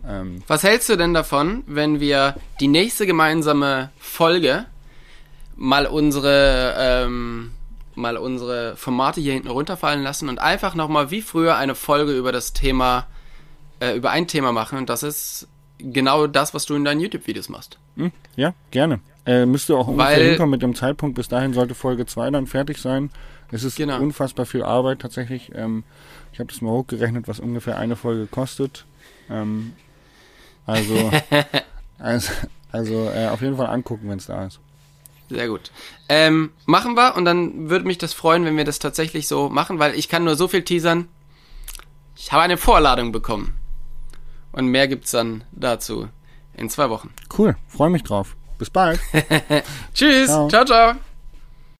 Ähm, Was hältst du denn davon, wenn wir die nächste gemeinsame Folge mal unsere ähm, mal unsere Formate hier hinten runterfallen lassen und einfach nochmal wie früher eine Folge über das Thema, äh, über ein Thema machen und das ist genau das, was du in deinen YouTube-Videos machst. hm, ja, gerne. Äh, müsste auch ungefähr Weil- hinkommen mit dem Zeitpunkt. Bis dahin sollte Folge 2 dann fertig sein. Es ist Genau. unfassbar viel Arbeit tatsächlich. Ähm, ich habe das mal hochgerechnet, was ungefähr eine Folge kostet. Ähm, also, (laughs) also, also äh, auf jeden Fall angucken, wenn es da ist. Sehr gut. Ähm, machen wir und dann würde mich das freuen, wenn wir das tatsächlich so machen, weil ich kann nur so viel teasern. Ich habe eine Vorladung bekommen. Und mehr gibt's dann dazu in zwei Wochen. Cool, freue mich drauf. Bis bald. (laughs) Tschüss. Ciao. ciao. ciao.